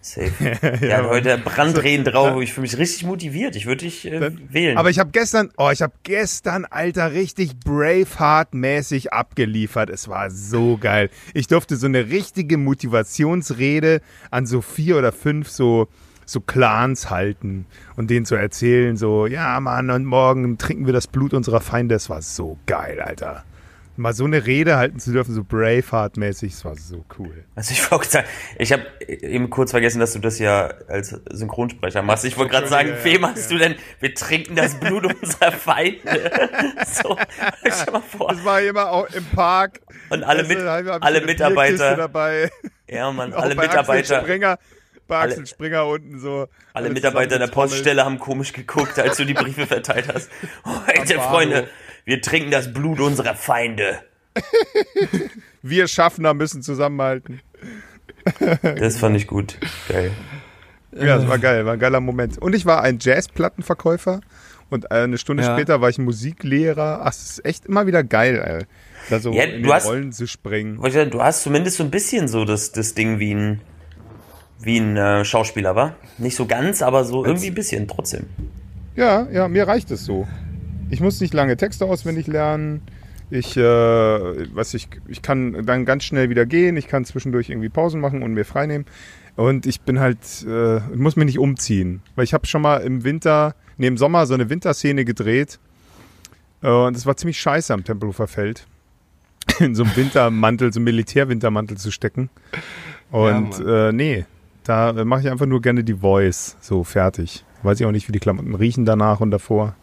Speaker 3: Safe. Der hat heute Brandreden drauf. Ich fühle mich richtig motiviert. Ich würde dich äh,
Speaker 4: Dann-
Speaker 3: wählen.
Speaker 4: Aber ich habe gestern, oh, ich habe gestern, Alter, richtig Braveheart-mäßig abgeliefert. Es war so geil. Ich durfte so eine richtige Motivationsrede an so vier oder fünf so so Clans halten und denen zu erzählen, so, ja, Mann, und morgen trinken wir das Blut unserer Feinde. Es war so geil, Alter. Mal so eine Rede halten zu dürfen, so Braveheart-mäßig, es war so cool.
Speaker 3: Also ich wollte sagen, ich habe eben kurz vergessen, dass du das ja als Synchronsprecher machst. Ich wollte gerade sagen,
Speaker 4: Ja, ja,
Speaker 3: wem hast du denn? Wir trinken das Blut unserer Feinde. so, stell mal vor.
Speaker 4: Das war immer auch im Park.
Speaker 3: Und alle, mit, alle Mitarbeiter,
Speaker 4: dabei.
Speaker 3: ja man,
Speaker 4: Auch
Speaker 3: alle Mitarbeiter,
Speaker 4: Springer, bei
Speaker 3: Alle-
Speaker 4: Axel Springer unten so.
Speaker 3: alle Mitarbeiter der. Poststelle haben komisch geguckt, als du die Briefe verteilt hast. Heute,
Speaker 4: Am
Speaker 3: Freunde. Wir trinken das Blut unserer Feinde.
Speaker 4: Wir Schaffner müssen zusammenhalten.
Speaker 3: Das fand ich gut. Geil.
Speaker 4: Ja, das war geil, war ein geiler Moment. Und ich war ein Jazzplattenverkäufer und eine Stunde
Speaker 2: Ja.
Speaker 4: später war ich Musiklehrer. Ach, es ist echt immer wieder geil, ey. Da so
Speaker 3: Ja,
Speaker 4: in
Speaker 3: du
Speaker 4: den
Speaker 3: hast-
Speaker 4: Rollen zu springen.
Speaker 3: Du hast zumindest so ein bisschen so das, das Ding wie ein, wie ein äh, Schauspieler, war? Nicht so ganz, aber so irgendwie ein bisschen trotzdem.
Speaker 4: Ja, ja, mir reicht es so. Ich muss nicht lange Texte auswendig lernen. Ich, äh, was ich, ich kann dann ganz schnell wieder gehen. Ich kann zwischendurch irgendwie Pausen machen und mir freinehmen. Und ich bin halt, äh, muss mich nicht umziehen. Weil ich habe schon mal im Winter, nee, im Sommer so eine Winterszene gedreht. Äh, und es war ziemlich scheiße am Tempelhofer Feld. In so einem Wintermantel, so einem Militärwintermantel zu stecken. Und
Speaker 2: Mann.
Speaker 4: äh, nee, da äh, mache ich einfach nur gerne die Voice. So, fertig. Weiß ich auch nicht, wie die Klamotten riechen danach und davor.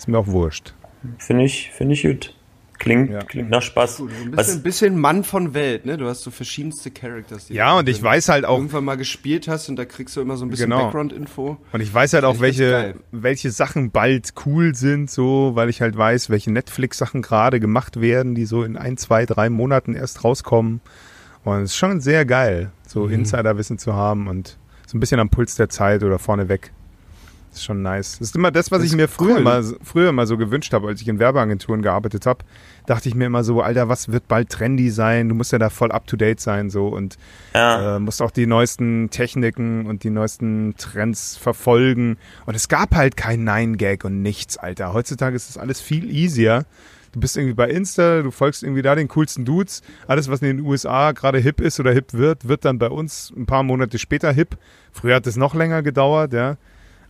Speaker 4: Ist mir auch wurscht.
Speaker 3: Finde ich, finde ich gut. Klingt,
Speaker 4: Ja.
Speaker 3: klingt nach Spaß.
Speaker 2: Gut, so ein bisschen, Mann von Welt, ne? Du hast so verschiedenste Characters. die
Speaker 4: Ja,
Speaker 2: du
Speaker 4: und ich weiß halt auch,
Speaker 2: irgendwann mal gespielt hast und da kriegst du immer so ein bisschen
Speaker 4: Genau.
Speaker 2: Background-Info.
Speaker 4: und ich weiß halt auch, welche, welche Sachen bald cool sind, so, weil ich halt weiß, welche Netflix-Sachen gerade gemacht werden, die so in ein, zwei, drei Monaten erst rauskommen. Und es ist schon sehr geil, so
Speaker 2: Mhm.
Speaker 4: Insiderwissen zu haben und so ein bisschen am Puls der Zeit oder vorneweg. Das ist schon nice. Das ist immer das, was
Speaker 2: Das
Speaker 4: ich mir früher,
Speaker 2: cool.
Speaker 4: mal, früher mal so gewünscht habe, als ich in Werbeagenturen gearbeitet habe. Dachte ich mir immer so, Alter, was wird bald trendy sein? Du musst ja da voll up to date sein, so und
Speaker 3: ja,
Speaker 4: äh, musst auch die neuesten Techniken und die neuesten Trends verfolgen. Und es gab halt kein Nein-Gag und nichts, Alter. Heutzutage ist das alles viel easier. Du bist irgendwie bei Insta, du folgst irgendwie da den coolsten Dudes. Alles, was in den USA gerade hip ist oder hip wird, wird dann bei uns ein paar Monate später hip. Früher hat es noch länger gedauert, ja.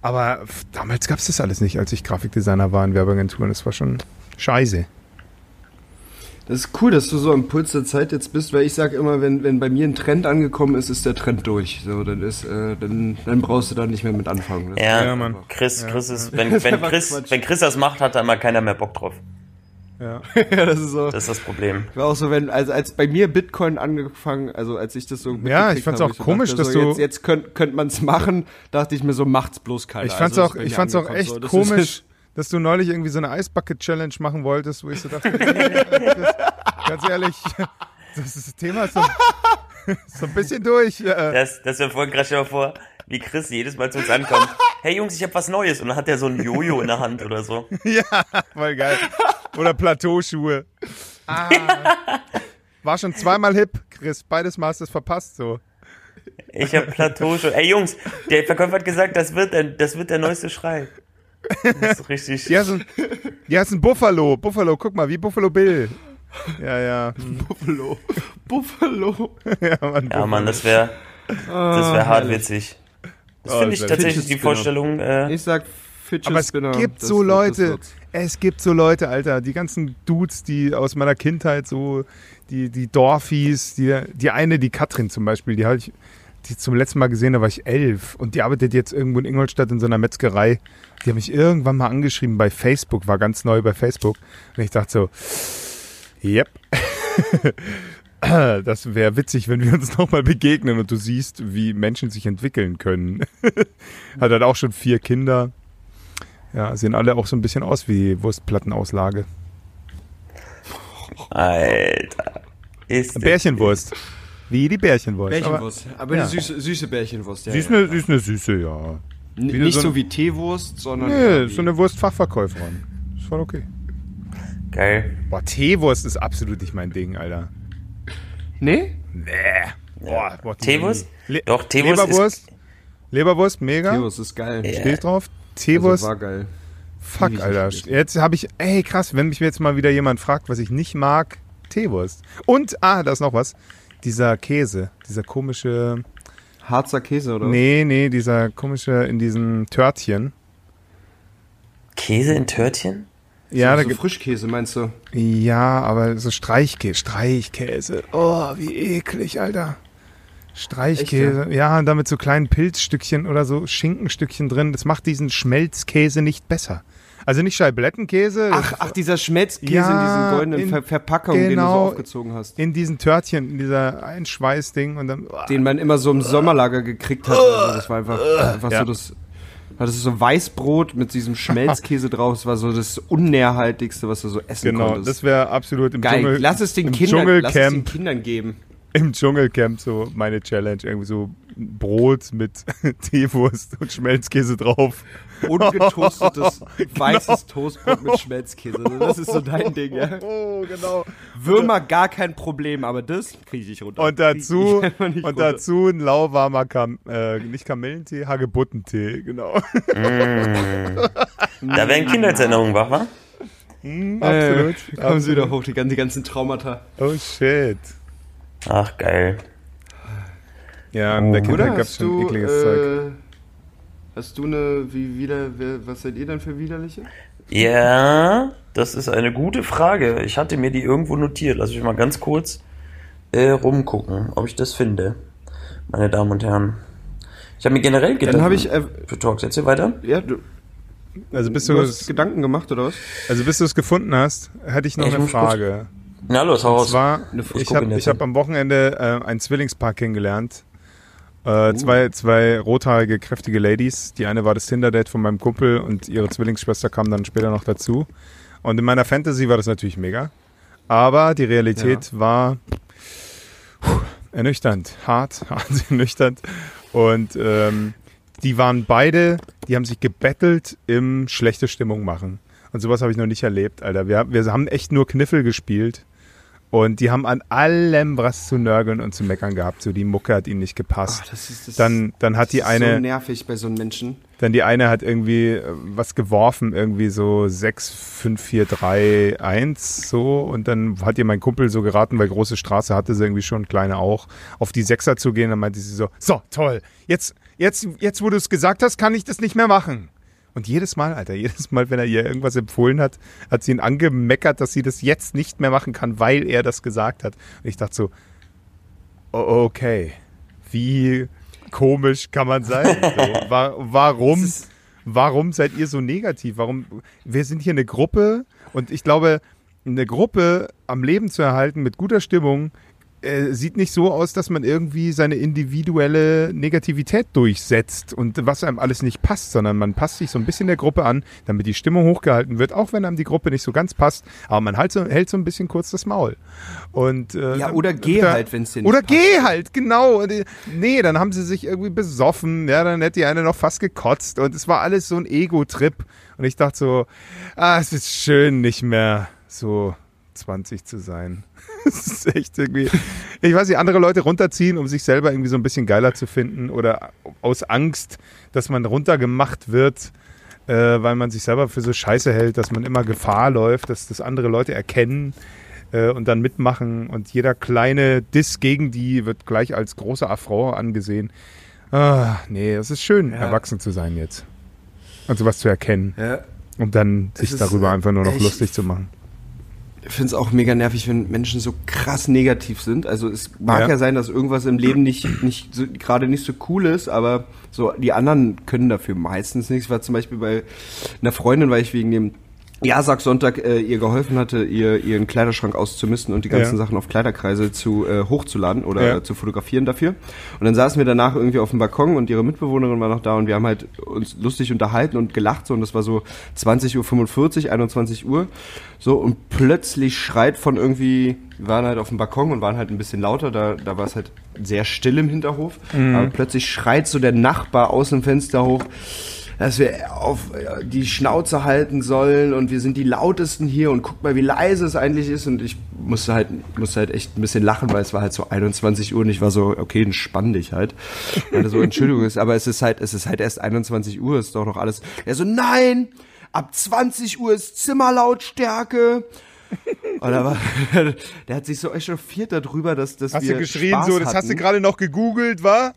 Speaker 4: Aber damals gab es das alles nicht, als ich Grafikdesigner war in Werbeagenturen. Das war schon scheiße.
Speaker 2: Das ist cool, dass du so am Puls der Zeit jetzt bist, weil ich sage immer, wenn, wenn bei mir ein Trend angekommen ist, ist der Trend durch. So, dann ist, äh, dann, dann brauchst du da nicht mehr mit anfangen. Das
Speaker 3: Ja,
Speaker 4: Ja, Mann.
Speaker 3: Chris, Chris ist, wenn, wenn Chris,
Speaker 2: Quatsch.
Speaker 3: wenn Chris das macht, hat da immer keiner mehr Bock drauf.
Speaker 4: Ja.
Speaker 2: ja, das ist so.
Speaker 3: Das ist das Problem.
Speaker 2: War auch so, wenn, also als bei mir Bitcoin angefangen, also als ich das so
Speaker 4: Ja, ich fand's auch komisch,
Speaker 2: dachte,
Speaker 4: dass
Speaker 2: so,
Speaker 4: du-
Speaker 2: Jetzt, jetzt könnt, könnte man es machen, dachte ich mir so, macht's bloß keiner.
Speaker 4: Ich fand's
Speaker 2: Also,
Speaker 4: auch, ich fand's auch echt
Speaker 2: so. Das
Speaker 4: komisch, dass du neulich irgendwie so eine Eisbucket-Challenge machen wolltest, wo ich so dachte, das, ganz ehrlich, das, ist, das Thema ist so, so ein bisschen durch.
Speaker 3: Das, das wäre voll krass, stell dir mal vor, wie Chris jedes Mal zu uns ankommt. Hey Jungs, ich habe was Neues. Und dann hat er so ein Jojo in der Hand oder so.
Speaker 4: ja, voll geil. Oder Plateauschuhe. Ah. War schon zweimal hip, Chris. Beides Mal hast du es verpasst, so.
Speaker 3: Ich habe Plateau schon. Ey Jungs, der Verkäufer hat gesagt, das wird der, das wird der neueste Schrei. Das ist richtig.
Speaker 4: Ein, ja, ist ein Buffalo. Buffalo, guck mal, wie Buffalo Bill. Ja, ja.
Speaker 2: Buffalo. Buffalo.
Speaker 4: Ja, Mann,
Speaker 3: Ja, Mann, das wäre das wär hart
Speaker 2: herrlich.
Speaker 3: witzig. Das
Speaker 4: Oh,
Speaker 3: finde ich
Speaker 4: sehr
Speaker 3: tatsächlich die. Vorstellung. Äh,
Speaker 2: Ich sag Fidget
Speaker 4: Aber es
Speaker 2: Spinner.
Speaker 4: gibt
Speaker 2: Das
Speaker 4: so
Speaker 2: das
Speaker 4: Leute, es gibt so Leute, Alter, die ganzen Dudes, die aus meiner Kindheit so, die, die Dorfies, die, die eine, die Katrin zum Beispiel, die habe ich die zum letzten Mal gesehen, da war ich elf und die arbeitet jetzt irgendwo in Ingolstadt in so einer Metzgerei. Die habe mich irgendwann mal angeschrieben bei Facebook, war ganz neu bei Facebook und ich dachte so, yep. Das wäre witzig, wenn wir uns nochmal begegnen und du siehst, wie Menschen sich entwickeln können. Hat halt auch schon vier Kinder. Ja, sehen alle auch so ein bisschen aus wie Wurstplattenauslage.
Speaker 3: Alter. Ist
Speaker 4: Bärchenwurst. Wie die Bärchenwurst.
Speaker 2: Bärchenwurst. Aber,
Speaker 4: ja.
Speaker 2: eine süße, süße Bärchenwurst. Ja,
Speaker 4: Aber sie ist
Speaker 2: ja.
Speaker 4: eine, sie ist eine süße, ja.
Speaker 2: N-
Speaker 4: wie
Speaker 2: Nicht
Speaker 4: so
Speaker 2: so, wie Teewurst, sondern.
Speaker 4: Nee, so eine Wurstfachverkäuferin. Ist voll okay.
Speaker 3: Geil.
Speaker 4: Boah, Teewurst ist absolut nicht mein Ding, Alter.
Speaker 2: Nee?
Speaker 4: Nee. Boah, boah,
Speaker 3: Teewurst?
Speaker 4: Le
Speaker 3: Doch, Teewurst
Speaker 4: Leberwurst? Leberwurst, mega.
Speaker 2: Teewurst ist geil.
Speaker 3: Ja.
Speaker 4: Steh ich drauf.
Speaker 2: Also
Speaker 4: Teewurst,
Speaker 2: war geil.
Speaker 4: fuck, Alter. Jetzt habe ich, ey, krass, wenn mich jetzt mal wieder jemand fragt, was ich nicht mag, Teewurst. Und, ah, da ist noch was. Dieser Käse, dieser komische,
Speaker 2: Harzer Käse, oder?
Speaker 4: nee, nee, dieser komische in diesen Törtchen.
Speaker 3: Käse in Törtchen?
Speaker 4: Ja, da
Speaker 2: so
Speaker 4: gibt,
Speaker 2: Frischkäse, meinst du?
Speaker 4: ja, aber so Streichkäse, Streichkäse. Oh, wie eklig, Alter. Streichkäse, ja, und damit so kleinen Pilzstückchen oder so Schinkenstückchen drin. Das macht diesen Schmelzkäse nicht besser. Also nicht Scheiblettenkäse.
Speaker 2: Ach, ach, dieser Schmelzkäse
Speaker 4: Ja,
Speaker 2: in diesen goldenen
Speaker 4: in-
Speaker 2: Ver Verpackungen, den du so
Speaker 4: genau.
Speaker 2: aufgezogen hast.
Speaker 4: in diesen Törtchen, in dieser Einschweißding und dann.
Speaker 2: Den man immer so im Sommerlager gekriegt hat. Also das war einfach, einfach
Speaker 4: Ja.
Speaker 2: so das. Das ist so Weißbrot mit diesem Schmelzkäse drauf. Das war so das Unnährhaltigste, was du so essen
Speaker 4: Genau,
Speaker 2: konntest.
Speaker 4: das wäre absolut im
Speaker 2: Geil.
Speaker 4: Dschungel.
Speaker 2: lass es den Kindern, lass es den
Speaker 4: Dschungelcamp,
Speaker 2: Kindern geben.
Speaker 4: Im Dschungelcamp so meine Challenge. Irgendwie so Brot mit Teewurst und Schmelzkäse drauf.
Speaker 2: Ungetoastetes weißes Toastbrot mit Schmelzkäse. Also Das ist so dein Ding, ja.
Speaker 4: Oh, genau.
Speaker 2: Würmer gar kein Problem, aber das kriege ich nicht runter.
Speaker 4: Und dazu, und
Speaker 2: runter.
Speaker 4: dazu ein lauwarmer Kam äh, nicht Kamillentee, Hagebuttentee, genau.
Speaker 3: Da werden Kindheitserinnerungen wach, wa?
Speaker 4: Hm,
Speaker 2: Äh,
Speaker 4: absolut.
Speaker 2: kommen sie wieder
Speaker 4: absolut.
Speaker 2: hoch, die ganzen, die ganzen Traumata.
Speaker 4: Oh shit.
Speaker 3: Ach, geil.
Speaker 4: Ja, in der
Speaker 2: Oder
Speaker 4: Kindheit gab es schon
Speaker 2: du,
Speaker 4: ekliges Zeug.
Speaker 2: äh, hast du eine, wie wieder, wer, was seid ihr denn für widerliche?
Speaker 3: Ja, das ist eine gute Frage. Ich hatte mir die irgendwo notiert. Lass mich mal ganz kurz äh, rumgucken, ob ich das finde. Meine Damen und Herren. Ich habe mir generell gedacht.
Speaker 2: Dann habe ich, äh,
Speaker 3: Für Talks, erzähl weiter.
Speaker 2: ja, du,
Speaker 4: Also bis
Speaker 2: du
Speaker 4: du
Speaker 2: hast
Speaker 4: es,
Speaker 2: Gedanken gemacht, oder was?
Speaker 4: also bis du es gefunden hast, hatte ich noch
Speaker 3: Ich
Speaker 4: eine Frage.
Speaker 3: Na los, hau raus.
Speaker 4: zwar, ich habe hab am Wochenende äh, ein Zwillingspaar kennengelernt. Äh,
Speaker 2: Uh.
Speaker 4: zwei, zwei rothaarige, kräftige Ladies. Die eine war das Tinder-Date von meinem Kumpel und ihre Zwillingsschwester kam dann später noch dazu. Und in meiner Fantasy war das natürlich mega. Aber die Realität war puh, ernüchternd, hart, hart ernüchternd. Und ähm, die waren beide, die haben sich gebettelt im schlechte Stimmung machen. Und sowas habe ich noch nicht erlebt, Alter. Wir, wir haben echt nur Kniffel gespielt. Und die haben an allem was zu nörgeln und zu meckern gehabt. So die Mucke hat ihnen nicht gepasst.
Speaker 2: Ah, das ist, das
Speaker 4: dann, dann hat die eine,
Speaker 2: so nervig bei so einem Menschen.
Speaker 4: dann die eine hat irgendwie äh, was geworfen, irgendwie so 6, 5, 4, 3, 1 so. Und dann hat ihr mein Kumpel so geraten, weil große Straße hatte sie irgendwie schon, kleine auch, auf die Sechser zu gehen. Dann meinte sie so, so, toll, jetzt, jetzt, jetzt wo du es gesagt hast, kann ich das nicht mehr machen. Und jedes Mal, Alter, jedes Mal, wenn er ihr irgendwas empfohlen hat, hat sie ihn angemeckert, dass sie das jetzt nicht mehr machen kann, weil er das gesagt hat. Und ich dachte so, okay, wie komisch kann man sein? So, wa warum, warum seid ihr so negativ? Warum? Wir sind hier eine Gruppe und ich glaube, eine Gruppe am Leben zu erhalten mit guter Stimmung äh, sieht nicht so aus, dass man irgendwie seine individuelle Negativität durchsetzt und was einem alles nicht passt, sondern man passt sich so ein bisschen der Gruppe an, damit die Stimmung hochgehalten wird, auch wenn einem die Gruppe nicht so ganz passt, aber man halt so, hält so ein bisschen kurz das Maul. Und, äh,
Speaker 2: ja, oder geh
Speaker 4: da,
Speaker 2: halt, wenn es dir nicht
Speaker 4: Oder
Speaker 2: passt.
Speaker 4: geh halt, genau. Und, äh, Nee, dann haben sie sich irgendwie besoffen, ja, dann hätte die eine noch fast gekotzt und es war alles so ein Ego-Trip und ich dachte so, ah, es ist schön, nicht mehr so 20 zu sein. Das ist echt irgendwie. Ich weiß nicht, andere Leute runterziehen, um sich selber irgendwie so ein bisschen geiler zu finden oder aus Angst, dass man runtergemacht wird, äh, weil man sich selber für so scheiße hält, dass man immer Gefahr läuft, dass das andere Leute erkennen äh, und dann mitmachen und jeder kleine Diss gegen die wird gleich als großer Affront angesehen. Ah, nee, es ist schön,
Speaker 2: Ja.
Speaker 4: erwachsen zu sein jetzt. Und sowas zu erkennen
Speaker 2: Ja.
Speaker 4: und dann
Speaker 2: Es
Speaker 4: sich darüber einfach nur noch lustig zu machen.
Speaker 2: Ich finde es auch mega nervig, wenn Menschen so krass negativ sind. Also es mag
Speaker 4: Ja.
Speaker 2: ja, sein, dass irgendwas im Leben nicht, nicht so, gerade nicht so cool ist, aber so die anderen können dafür meistens nichts. Ich war zum Beispiel bei einer Freundin, weil ich wegen dem Ja-Sag-Sonntag äh, ihr geholfen hatte, ihr ihren Kleiderschrank auszumisten und die ganzen
Speaker 4: Ja.
Speaker 2: Sachen auf Kleiderkreise zu äh, hochzuladen oder
Speaker 4: Ja.
Speaker 2: zu fotografieren dafür. Und dann saßen wir danach irgendwie auf dem Balkon und ihre Mitbewohnerin war noch da und wir haben halt uns lustig unterhalten und gelacht so und das war so 20.45 Uhr, 21 Uhr. So und plötzlich schreit von irgendwie, wir waren halt auf dem Balkon und waren halt ein bisschen lauter, da, da war es halt sehr still im Hinterhof. Aber plötzlich schreit so der Nachbar aus dem Fenster hoch, dass wir auf äh, die Schnauze halten sollen und wir sind die lautesten hier und guck mal, wie leise es eigentlich ist. Und ich musste halt, musste halt echt ein bisschen lachen, weil es war halt so 21 Uhr und ich war so, okay, entspann dich halt. Weil so, Entschuldigung ist, aber es ist halt, es ist halt erst 21 Uhr, ist doch noch alles. Er so, nein! Ab 20 Uhr ist Zimmerlautstärke. Da war, der hat sich so echauffiert darüber, dass, dass
Speaker 4: Hast
Speaker 2: wir
Speaker 4: du geschrien
Speaker 2: Spaß
Speaker 4: so, das hast du
Speaker 2: hatten.
Speaker 4: gerade noch gegoogelt, wa?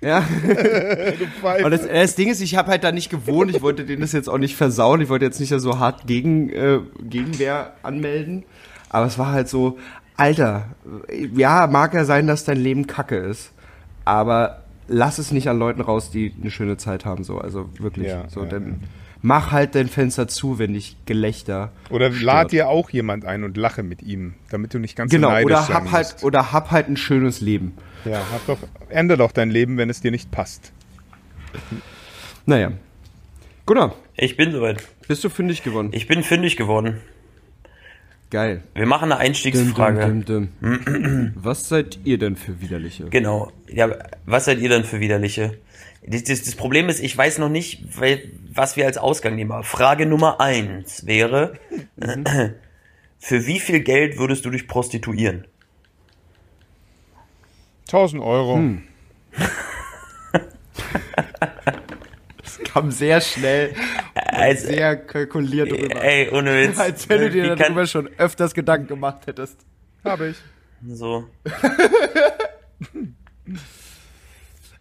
Speaker 2: Ja. Und das, das Ding ist, ich habe halt da nicht gewohnt. Ich wollte denen das jetzt auch nicht versauen. Ich wollte jetzt nicht so hart gegen, äh, Gegenwehr anmelden. Aber es war halt so, Alter, ja, mag ja sein, dass dein Leben kacke ist. Aber lass es nicht an Leuten raus, die eine schöne Zeit haben. So, also wirklich.
Speaker 4: Ja,
Speaker 2: so,
Speaker 4: ja,
Speaker 2: dann mach halt dein Fenster zu, wenn dich Gelächter.
Speaker 4: Oder
Speaker 2: stört.
Speaker 4: lad dir auch jemand ein und lache mit ihm, damit du nicht ganz so
Speaker 2: Genau,
Speaker 4: neidisch
Speaker 2: oder
Speaker 4: sein
Speaker 2: hab halt,
Speaker 4: musst.
Speaker 2: oder hab halt ein schönes Leben.
Speaker 4: Ja, hab doch, ändere doch dein Leben, wenn es dir nicht passt.
Speaker 2: Naja. Gunnar,
Speaker 3: Ich bin soweit.
Speaker 2: bist du fündig gewonnen?
Speaker 3: Ich bin fündig geworden.
Speaker 2: Geil.
Speaker 3: Wir machen eine Einstiegsfrage.
Speaker 2: Dum, dum, dum. Was seid ihr denn für Widerliche?
Speaker 3: Genau. Ja, was seid ihr denn für Widerliche? Das, das, das Problem ist, ich weiß noch nicht, was wir als Ausgang nehmen. Aber Frage Nummer eins wäre, für wie viel Geld würdest du dich prostituieren?
Speaker 4: 1000 Euro.
Speaker 2: Hm. Kam sehr schnell,
Speaker 3: Also,
Speaker 2: sehr kalkuliert rüber.
Speaker 3: ey, ohne Witz.
Speaker 2: Als wenn du dir darüber
Speaker 3: kann,
Speaker 2: schon öfters Gedanken gemacht hättest.
Speaker 4: Habe ich.
Speaker 3: so.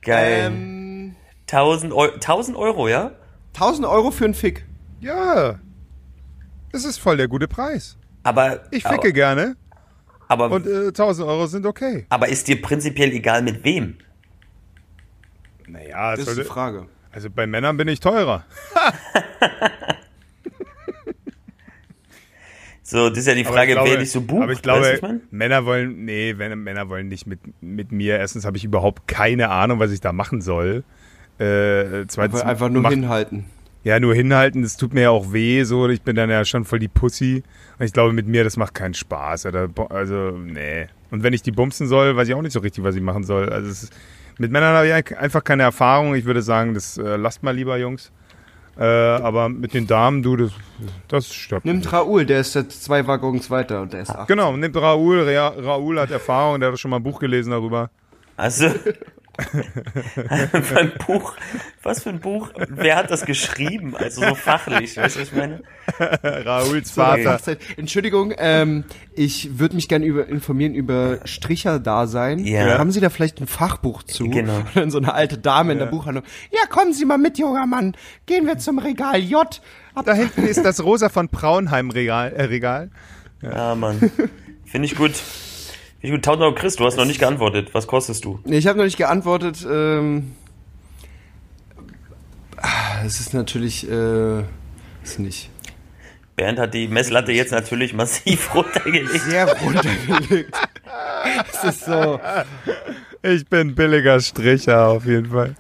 Speaker 3: Geil.
Speaker 2: Ähm,
Speaker 3: 1000 Euro, 1000 Euro, ja?
Speaker 2: 1000 Euro für einen Fick.
Speaker 4: Ja. Das ist voll der gute Preis.
Speaker 3: Aber,
Speaker 4: Ich ficke gerne
Speaker 3: aber,
Speaker 4: und äh, 1000 Euro sind okay.
Speaker 3: aber ist dir prinzipiell egal mit wem?
Speaker 4: Naja,
Speaker 2: Das ist die Frage.
Speaker 4: also bei Männern bin ich teurer.
Speaker 3: So, das ist ja die
Speaker 4: Aber
Speaker 3: Frage,
Speaker 4: glaube,
Speaker 3: wer dich so bucht.
Speaker 4: Aber ich glaube,
Speaker 3: weißt du, was ich mein?
Speaker 4: Männer wollen, nee, wenn, Männer wollen nicht mit, mit mir. Erstens habe ich überhaupt keine Ahnung, was ich da machen soll. Äh, zweitens
Speaker 2: Einfach, einfach nur
Speaker 4: macht-
Speaker 2: hinhalten.
Speaker 4: Ja, nur hinhalten, das tut mir ja auch weh, so. Ich bin dann ja schon voll die Pussy. Und ich glaube, mit mir, das macht keinen Spaß. Oder, also, nee. Und wenn ich die bumsen soll, weiß ich auch nicht so richtig, was ich machen soll. Also, es ist, mit Männern habe ich einfach keine Erfahrung. Ich würde sagen, das äh, lasst mal lieber, Jungs. Äh, aber mit den Damen, du, das, das stört mich.
Speaker 2: Nimmt Raoul, der ist jetzt zwei Waggons weiter und der ist acht.
Speaker 4: Genau, nimmt Raoul. Ra Raoul hat Erfahrung, der hat schon mal ein Buch gelesen darüber.
Speaker 3: Also, Beim Buch, was für ein Buch? Wer hat das geschrieben? Also so fachlich, weißt du, was ich meine?
Speaker 4: Rauls Vater.
Speaker 2: Entschuldigung, ähm, ich würde mich gerne über, informieren über Stricherdasein.
Speaker 3: Ja.
Speaker 2: Haben Sie da vielleicht ein Fachbuch zu?
Speaker 3: Genau.
Speaker 2: Und dann so eine alte Dame in der Buchhandlung. Ja, kommen Sie mal mit, junger Mann. Gehen wir zum Regal J. Ab
Speaker 4: Da hinten ist das Rosa von Braunheim Regal. Äh, Regal.
Speaker 3: Ja, Mann. Finde ich gut. Ich gut. 1000 Euro Chris, du hast noch nicht geantwortet. Was kostest du?
Speaker 2: Nee, ich habe noch nicht geantwortet. Ähm, ah, es ist natürlich, äh, ist nicht
Speaker 3: Bernd hat die Messlatte jetzt natürlich massiv runtergelegt.
Speaker 2: sehr runtergelegt. es ist so,
Speaker 4: Ich bin billiger Stricher auf jeden Fall.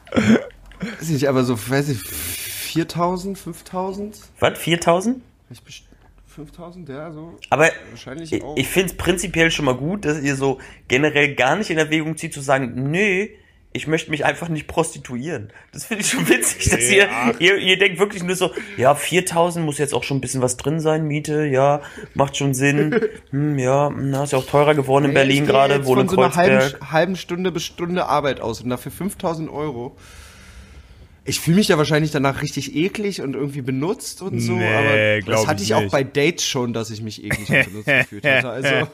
Speaker 2: weiß nicht, aber so, weiß ich, 4000, 5000?
Speaker 3: Was? 4000?
Speaker 2: Ich best- 5000, ja, so.
Speaker 3: Aber
Speaker 2: Wahrscheinlich
Speaker 3: ich,
Speaker 2: auch.
Speaker 3: ich finde es prinzipiell schon mal gut, dass ihr so generell gar nicht in Erwägung zieht, zu sagen, nö, ich möchte mich einfach nicht prostituieren. Das finde ich schon witzig, dass ihr, ihr, ihr denkt wirklich nur so, ja, 4000 muss jetzt auch schon ein bisschen was drin sein, Miete, ja, macht schon Sinn. Hm, ja, na, ist ja auch teurer geworden in Berlin gerade, wohne in
Speaker 2: so einer
Speaker 3: Kreuzberg.
Speaker 2: halben, halben Stunde bis Stunde Arbeit aus und dafür 5000 Euro. Ich fühle mich ja wahrscheinlich danach richtig eklig und irgendwie benutzt und so,
Speaker 4: Nee,
Speaker 2: aber das hatte
Speaker 4: ich
Speaker 2: ich auch
Speaker 4: nicht.
Speaker 2: bei Dates schon, dass ich mich eklig und benutzt gefühlt hatte. Also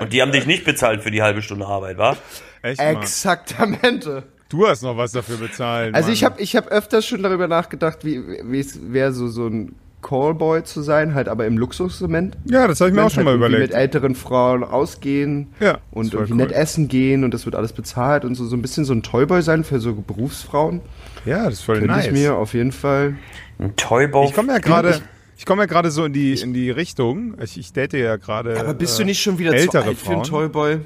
Speaker 3: Und die haben dich nicht bezahlt für die halbe Stunde Arbeit, wa?
Speaker 4: Echt
Speaker 2: exaktamente.
Speaker 4: Du hast noch was dafür bezahlt.
Speaker 2: Also
Speaker 4: Mann.
Speaker 2: ich habe ich hab öfters schon darüber nachgedacht, wie wie es wäre, so, so ein Callboy zu sein, halt aber im Luxussegment.
Speaker 4: Ja, das habe ich mir auch
Speaker 2: halt
Speaker 4: schon mal
Speaker 2: irgendwie
Speaker 4: überlegt.
Speaker 2: mit älteren Frauen ausgehen
Speaker 4: Ja,
Speaker 2: und irgendwie
Speaker 4: cool.
Speaker 2: nett essen gehen und das wird alles bezahlt und so, so ein bisschen so ein Toyboy sein für so Berufsfrauen.
Speaker 4: Ja, das ist voll
Speaker 2: Könnte
Speaker 4: nice.
Speaker 2: ich mir auf jeden Fall.
Speaker 3: Ein Toybau.
Speaker 4: Ich komme ja gerade, ich komme ja gerade so in die in die Richtung. Ich, ich date ja gerade.
Speaker 2: Aber bist
Speaker 4: äh,
Speaker 2: du nicht schon wieder zu
Speaker 4: ältere
Speaker 2: alt für einen
Speaker 4: Frauen?
Speaker 2: Toyboy?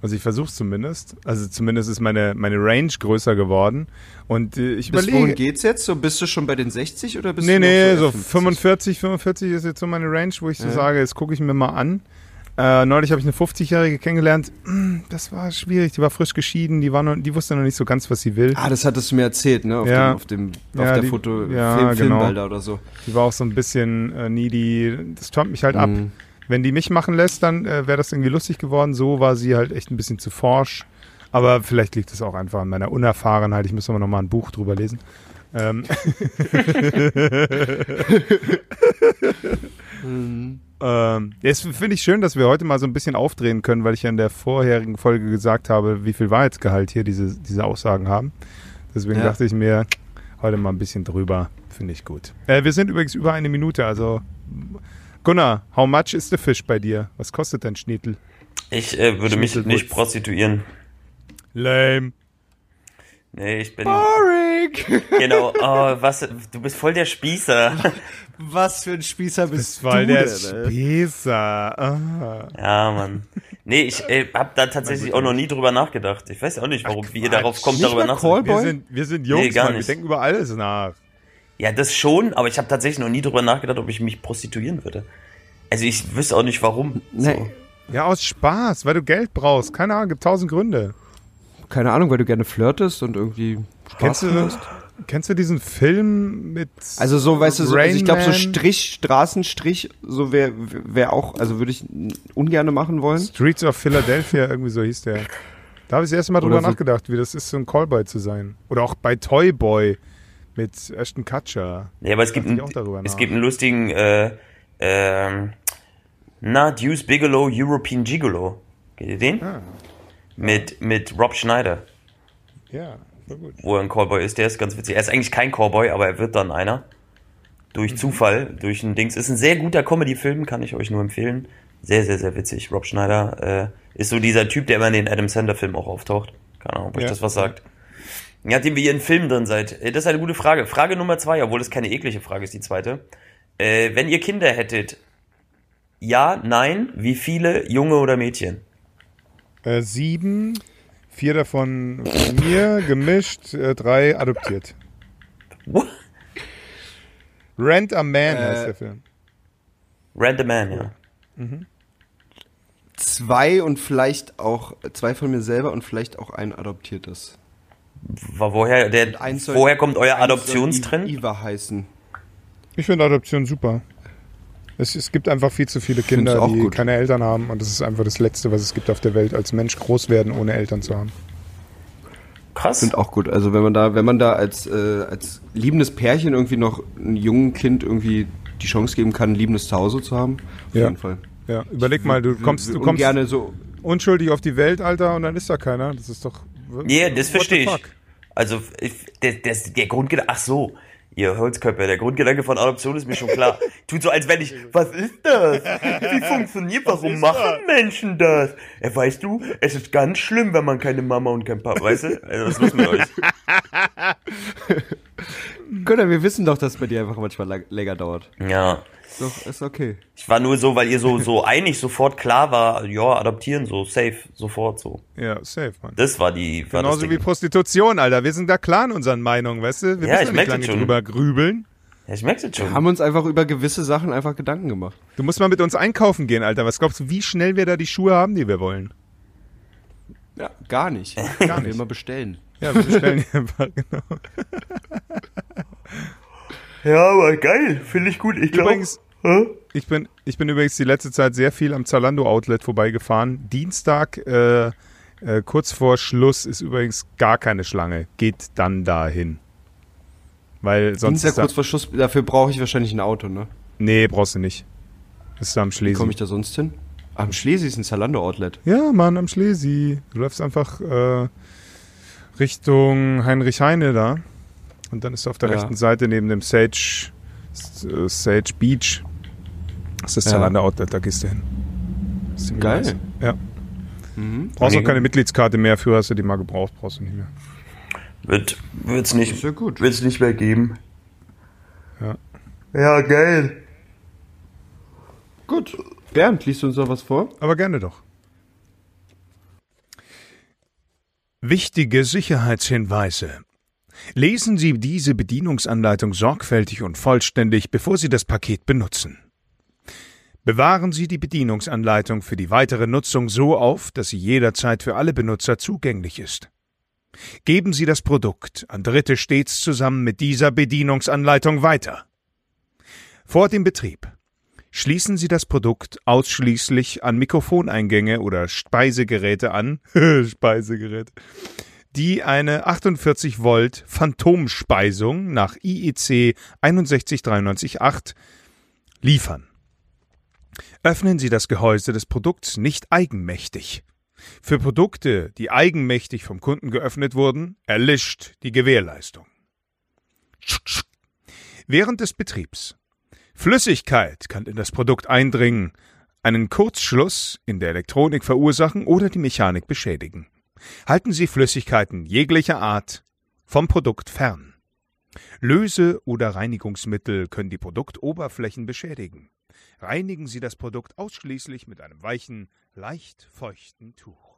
Speaker 4: Also ich versuche zumindest. Also zumindest ist meine meine Range größer geworden. Und äh, ich
Speaker 2: Bis wohin
Speaker 4: überlege.
Speaker 2: geht's jetzt? So bist du schon bei den 60 oder bist
Speaker 4: Nee,
Speaker 2: du
Speaker 4: nee,
Speaker 2: so
Speaker 4: so
Speaker 2: eher 50?
Speaker 4: 45, 45 ist jetzt so meine Range, wo ich so
Speaker 2: Ja.
Speaker 4: sage, jetzt gucke ich mir mal an. Äh, neulich habe ich eine 50-Jährige kennengelernt. Das war schwierig. Die war frisch geschieden. Die war noch, die wusste noch nicht so ganz, was sie will.
Speaker 2: Ah, das hattest du mir erzählt, ne? Auf
Speaker 4: Ja.
Speaker 2: dem, auf dem
Speaker 4: Ja,
Speaker 2: auf der
Speaker 4: die-
Speaker 2: Foto
Speaker 4: ja,
Speaker 2: Film,
Speaker 4: genau.
Speaker 2: Filmbilder oder so.
Speaker 4: Die war auch so ein bisschen äh, needy. Das turnt mich halt ab.
Speaker 2: Mhm.
Speaker 4: Wenn die mich machen lässt, dann äh, wäre das irgendwie lustig geworden. So war sie halt echt ein bisschen zu forsch. Aber vielleicht liegt es auch einfach an meiner Unerfahrenheit. Ich muss aber noch mal ein Buch drüber lesen. Ähm. ähm, jetzt finde ich schön, dass wir heute mal so ein bisschen aufdrehen können, weil ich ja in der vorherigen Folge gesagt habe, wie viel Wahrheitsgehalt hier diese, diese Aussagen haben. Deswegen
Speaker 2: Ja.
Speaker 4: dachte ich mir, heute mal ein bisschen drüber. Finde ich gut. Äh, wir sind übrigens über eine Minute, also Gunnar, how much is the fish bei dir? Was kostet dein Schnietel?
Speaker 3: Ich äh, würde mich nicht prostituieren.
Speaker 4: Lame.
Speaker 3: Nee, ich bin.
Speaker 2: Boring!
Speaker 3: Genau, oh, was, du bist voll der Spießer.
Speaker 2: Was für ein Spießer bist
Speaker 4: war
Speaker 2: du
Speaker 4: der
Speaker 2: denn?
Speaker 4: Spießer. Ah.
Speaker 3: Ja, Mann. Nee, ich äh, hab da tatsächlich auch noch nie drüber nachgedacht. Ich weiß auch nicht, warum, wie ihr darauf kommt,
Speaker 2: Nicht
Speaker 3: darüber nachzudenken.
Speaker 4: Wir sind, wir sind Jungs,
Speaker 3: Nee, gar
Speaker 4: Mann. Wir denken über alles nach.
Speaker 3: Ja, das schon, aber ich habe tatsächlich noch nie drüber nachgedacht, ob ich mich prostituieren würde. Also ich wüsste auch nicht warum.
Speaker 2: Nee.
Speaker 4: Ja, aus Spaß, weil du Geld brauchst. Keine Ahnung, gibt tausend Gründe.
Speaker 2: Keine Ahnung, weil du gerne flirtest und irgendwie Spaß
Speaker 4: Kennst du,
Speaker 2: hast.
Speaker 4: kennst du diesen Film mit.
Speaker 2: Also so, weißt du, so, also ich glaube so? Strich, Straßenstrich, so wäre wär auch, also würde ich ungerne machen wollen.
Speaker 4: Streets of Philadelphia, irgendwie so hieß der. Da habe ich das erste Mal drüber
Speaker 2: so-
Speaker 4: nachgedacht, wie das ist, so ein Callboy zu sein. Oder auch bei Toy Boy mit Ashton Kutcher.
Speaker 3: Ja, aber es gibt,
Speaker 4: darüber
Speaker 3: es gibt einen lustigen, äh, ähm, na, Deuce Bigelow, European Gigolo. Kennt ihr den?
Speaker 4: Ah.
Speaker 3: Mit, mit Rob Schneider,
Speaker 4: Ja, voll gut.
Speaker 3: wo er ein Callboy ist. Der ist ganz witzig. Er ist eigentlich kein Callboy, aber er wird dann einer. Durch
Speaker 4: Mhm.
Speaker 3: Zufall, durch ein Dings. Ist ein sehr guter Comedy-Film, kann ich euch nur empfehlen. Sehr, sehr, sehr witzig. Rob Schneider äh, ist so dieser Typ, der immer in den Adam Sandler-Filmen auch auftaucht. Keine Ahnung, ob euch
Speaker 4: Ja.
Speaker 3: das was sagt. Ja, dem wir hier in Filmen drin seid. Äh, Das ist eine gute Frage. Frage Nummer zwei, obwohl es keine eklige Frage ist, die zweite. Äh, wenn ihr Kinder hättet, ja, nein, wie viele, Junge oder Mädchen?
Speaker 4: Äh, sieben, vier davon von mir, gemischt, äh, drei adoptiert.
Speaker 3: What?
Speaker 4: Rent a Man
Speaker 2: Äh,
Speaker 4: heißt der Film.
Speaker 3: Random Man, ja.
Speaker 2: Zwei und vielleicht auch, zwei von mir selber und vielleicht auch ein adoptiertes.
Speaker 3: Woher, der, woher kommt euer Adoptionstrend?
Speaker 2: Iva heißen.
Speaker 4: Ich finde Adoption super. Es, es gibt einfach viel zu viele Kinder,
Speaker 2: auch
Speaker 4: die
Speaker 2: gut.
Speaker 4: keine Eltern haben und das ist einfach das Letzte, was es gibt auf der Welt, als Mensch groß werden, ohne Eltern zu haben.
Speaker 3: Krass.
Speaker 2: Sind auch gut. Also wenn man da, wenn man da als, äh, als liebendes Pärchen irgendwie noch einem jungen Kind irgendwie die Chance geben kann, ein liebendes Zuhause zu haben, auf
Speaker 4: Ja.
Speaker 2: jeden Fall.
Speaker 4: Ja, überleg mal, du kommst, du kommst
Speaker 2: gerne so.
Speaker 4: unschuldig auf die Welt, Alter, und dann ist da keiner. Das ist doch.
Speaker 3: Ja, das verstehe ich. Also, der, der, der Grundgedanke, ach so, ihr Holzköpfe, der Grundgedanke von Adoption ist mir schon klar. Tut so, als wenn ich, was ist das? Wie funktioniert, warum machen Menschen das? Ja, weißt du, es ist ganz schlimm, wenn man keine Mama und kein Papa, weißt du? Also, was los mit euch?
Speaker 2: Gunnar, wir wissen doch, dass es bei dir einfach manchmal lang, länger dauert.
Speaker 3: Ja.
Speaker 2: Ist, doch, ist okay.
Speaker 3: Ich war nur so, weil ihr so, so einig sofort klar war, ja, adoptieren so, safe, sofort so.
Speaker 4: Ja, safe, Mann.
Speaker 3: Das war die, war
Speaker 4: Genauso wie. Prostitution, Alter. Wir sind da klar in unseren Meinungen, weißt du? Wir
Speaker 3: Ja,
Speaker 4: müssen
Speaker 3: ich
Speaker 4: nicht
Speaker 3: merk
Speaker 4: lange
Speaker 3: das schon.
Speaker 4: drüber grübeln.
Speaker 3: Ja, ich merke das schon.
Speaker 2: Haben uns einfach über gewisse Sachen einfach Gedanken gemacht.
Speaker 4: Du musst mal mit uns einkaufen gehen, Alter. Was glaubst du, wie schnell wir da die Schuhe haben, die wir wollen?
Speaker 2: Ja, gar nicht.
Speaker 4: Gar
Speaker 2: Wir
Speaker 4: nicht.
Speaker 2: mal bestellen.
Speaker 4: Ja, wir bestellen einfach, genau.
Speaker 3: Ja, aber geil, finde ich gut. Ich glaube,
Speaker 4: Übrigens, ich bin, ich bin übrigens die letzte Zeit sehr viel am Zalando-Outlet vorbeigefahren. Dienstag, äh, äh, kurz vor Schluss, ist übrigens gar keine Schlange. Geht dann dahin. Weil sonst.
Speaker 2: Dienstag kurz vor Schluss, dafür brauche ich wahrscheinlich ein Auto, ne?
Speaker 4: nee, brauchst du nicht. Ist da am
Speaker 2: Wie
Speaker 4: Schlesi.
Speaker 2: komme ich da sonst hin? Am Schlesi ist ein Zalando-Outlet.
Speaker 4: Ja, Mann, am Schlesi. Du läufst einfach äh, Richtung Heinrich Heine da. Und dann ist auf der
Speaker 2: Ja.
Speaker 4: rechten Seite neben dem Sage, äh, Sage Beach. Das ist das
Speaker 2: Ja.
Speaker 4: Zalando Outlet, da gehst du hin.
Speaker 2: Geil.
Speaker 4: nice. Ja.
Speaker 2: Mhm.
Speaker 4: Brauchst auch
Speaker 3: Nee.
Speaker 4: keine Mitgliedskarte mehr, für hast du die mal gebraucht, brauchst du nicht mehr.
Speaker 3: wird, wird's
Speaker 2: Ist
Speaker 3: nicht,
Speaker 2: ja gut.
Speaker 3: wird's nicht mehr geben.
Speaker 4: Ja.
Speaker 3: Ja, geil.
Speaker 2: Gut. Bernd, liest du uns noch was vor?
Speaker 4: Aber gerne doch. Wichtige Sicherheitshinweise. Lesen Sie diese Bedienungsanleitung sorgfältig und vollständig, bevor Sie das Paket benutzen. Bewahren Sie die Bedienungsanleitung für die weitere Nutzung so auf, dass sie jederzeit für alle Benutzer zugänglich ist. Geben Sie das Produkt an Dritte stets zusammen mit dieser Bedienungsanleitung weiter. Vor dem Betrieb Schließen Sie das Produkt ausschließlich an Mikrofoneingänge oder Speisegeräte an, Speisegeräte, die eine 48 Volt Phantomspeisung nach IEC 61938 liefern. Öffnen Sie das Gehäuse des Produkts nicht eigenmächtig. Für Produkte, die eigenmächtig vom Kunden geöffnet wurden, erlischt die Gewährleistung. Während des Betriebs Flüssigkeit kann in das Produkt eindringen, einen Kurzschluss in der Elektronik verursachen oder die Mechanik beschädigen. Halten Sie Flüssigkeiten jeglicher Art vom Produkt fern. Löse- oder Reinigungsmittel können die Produktoberflächen beschädigen. Reinigen Sie das Produkt ausschließlich mit einem weichen, leicht feuchten Tuch.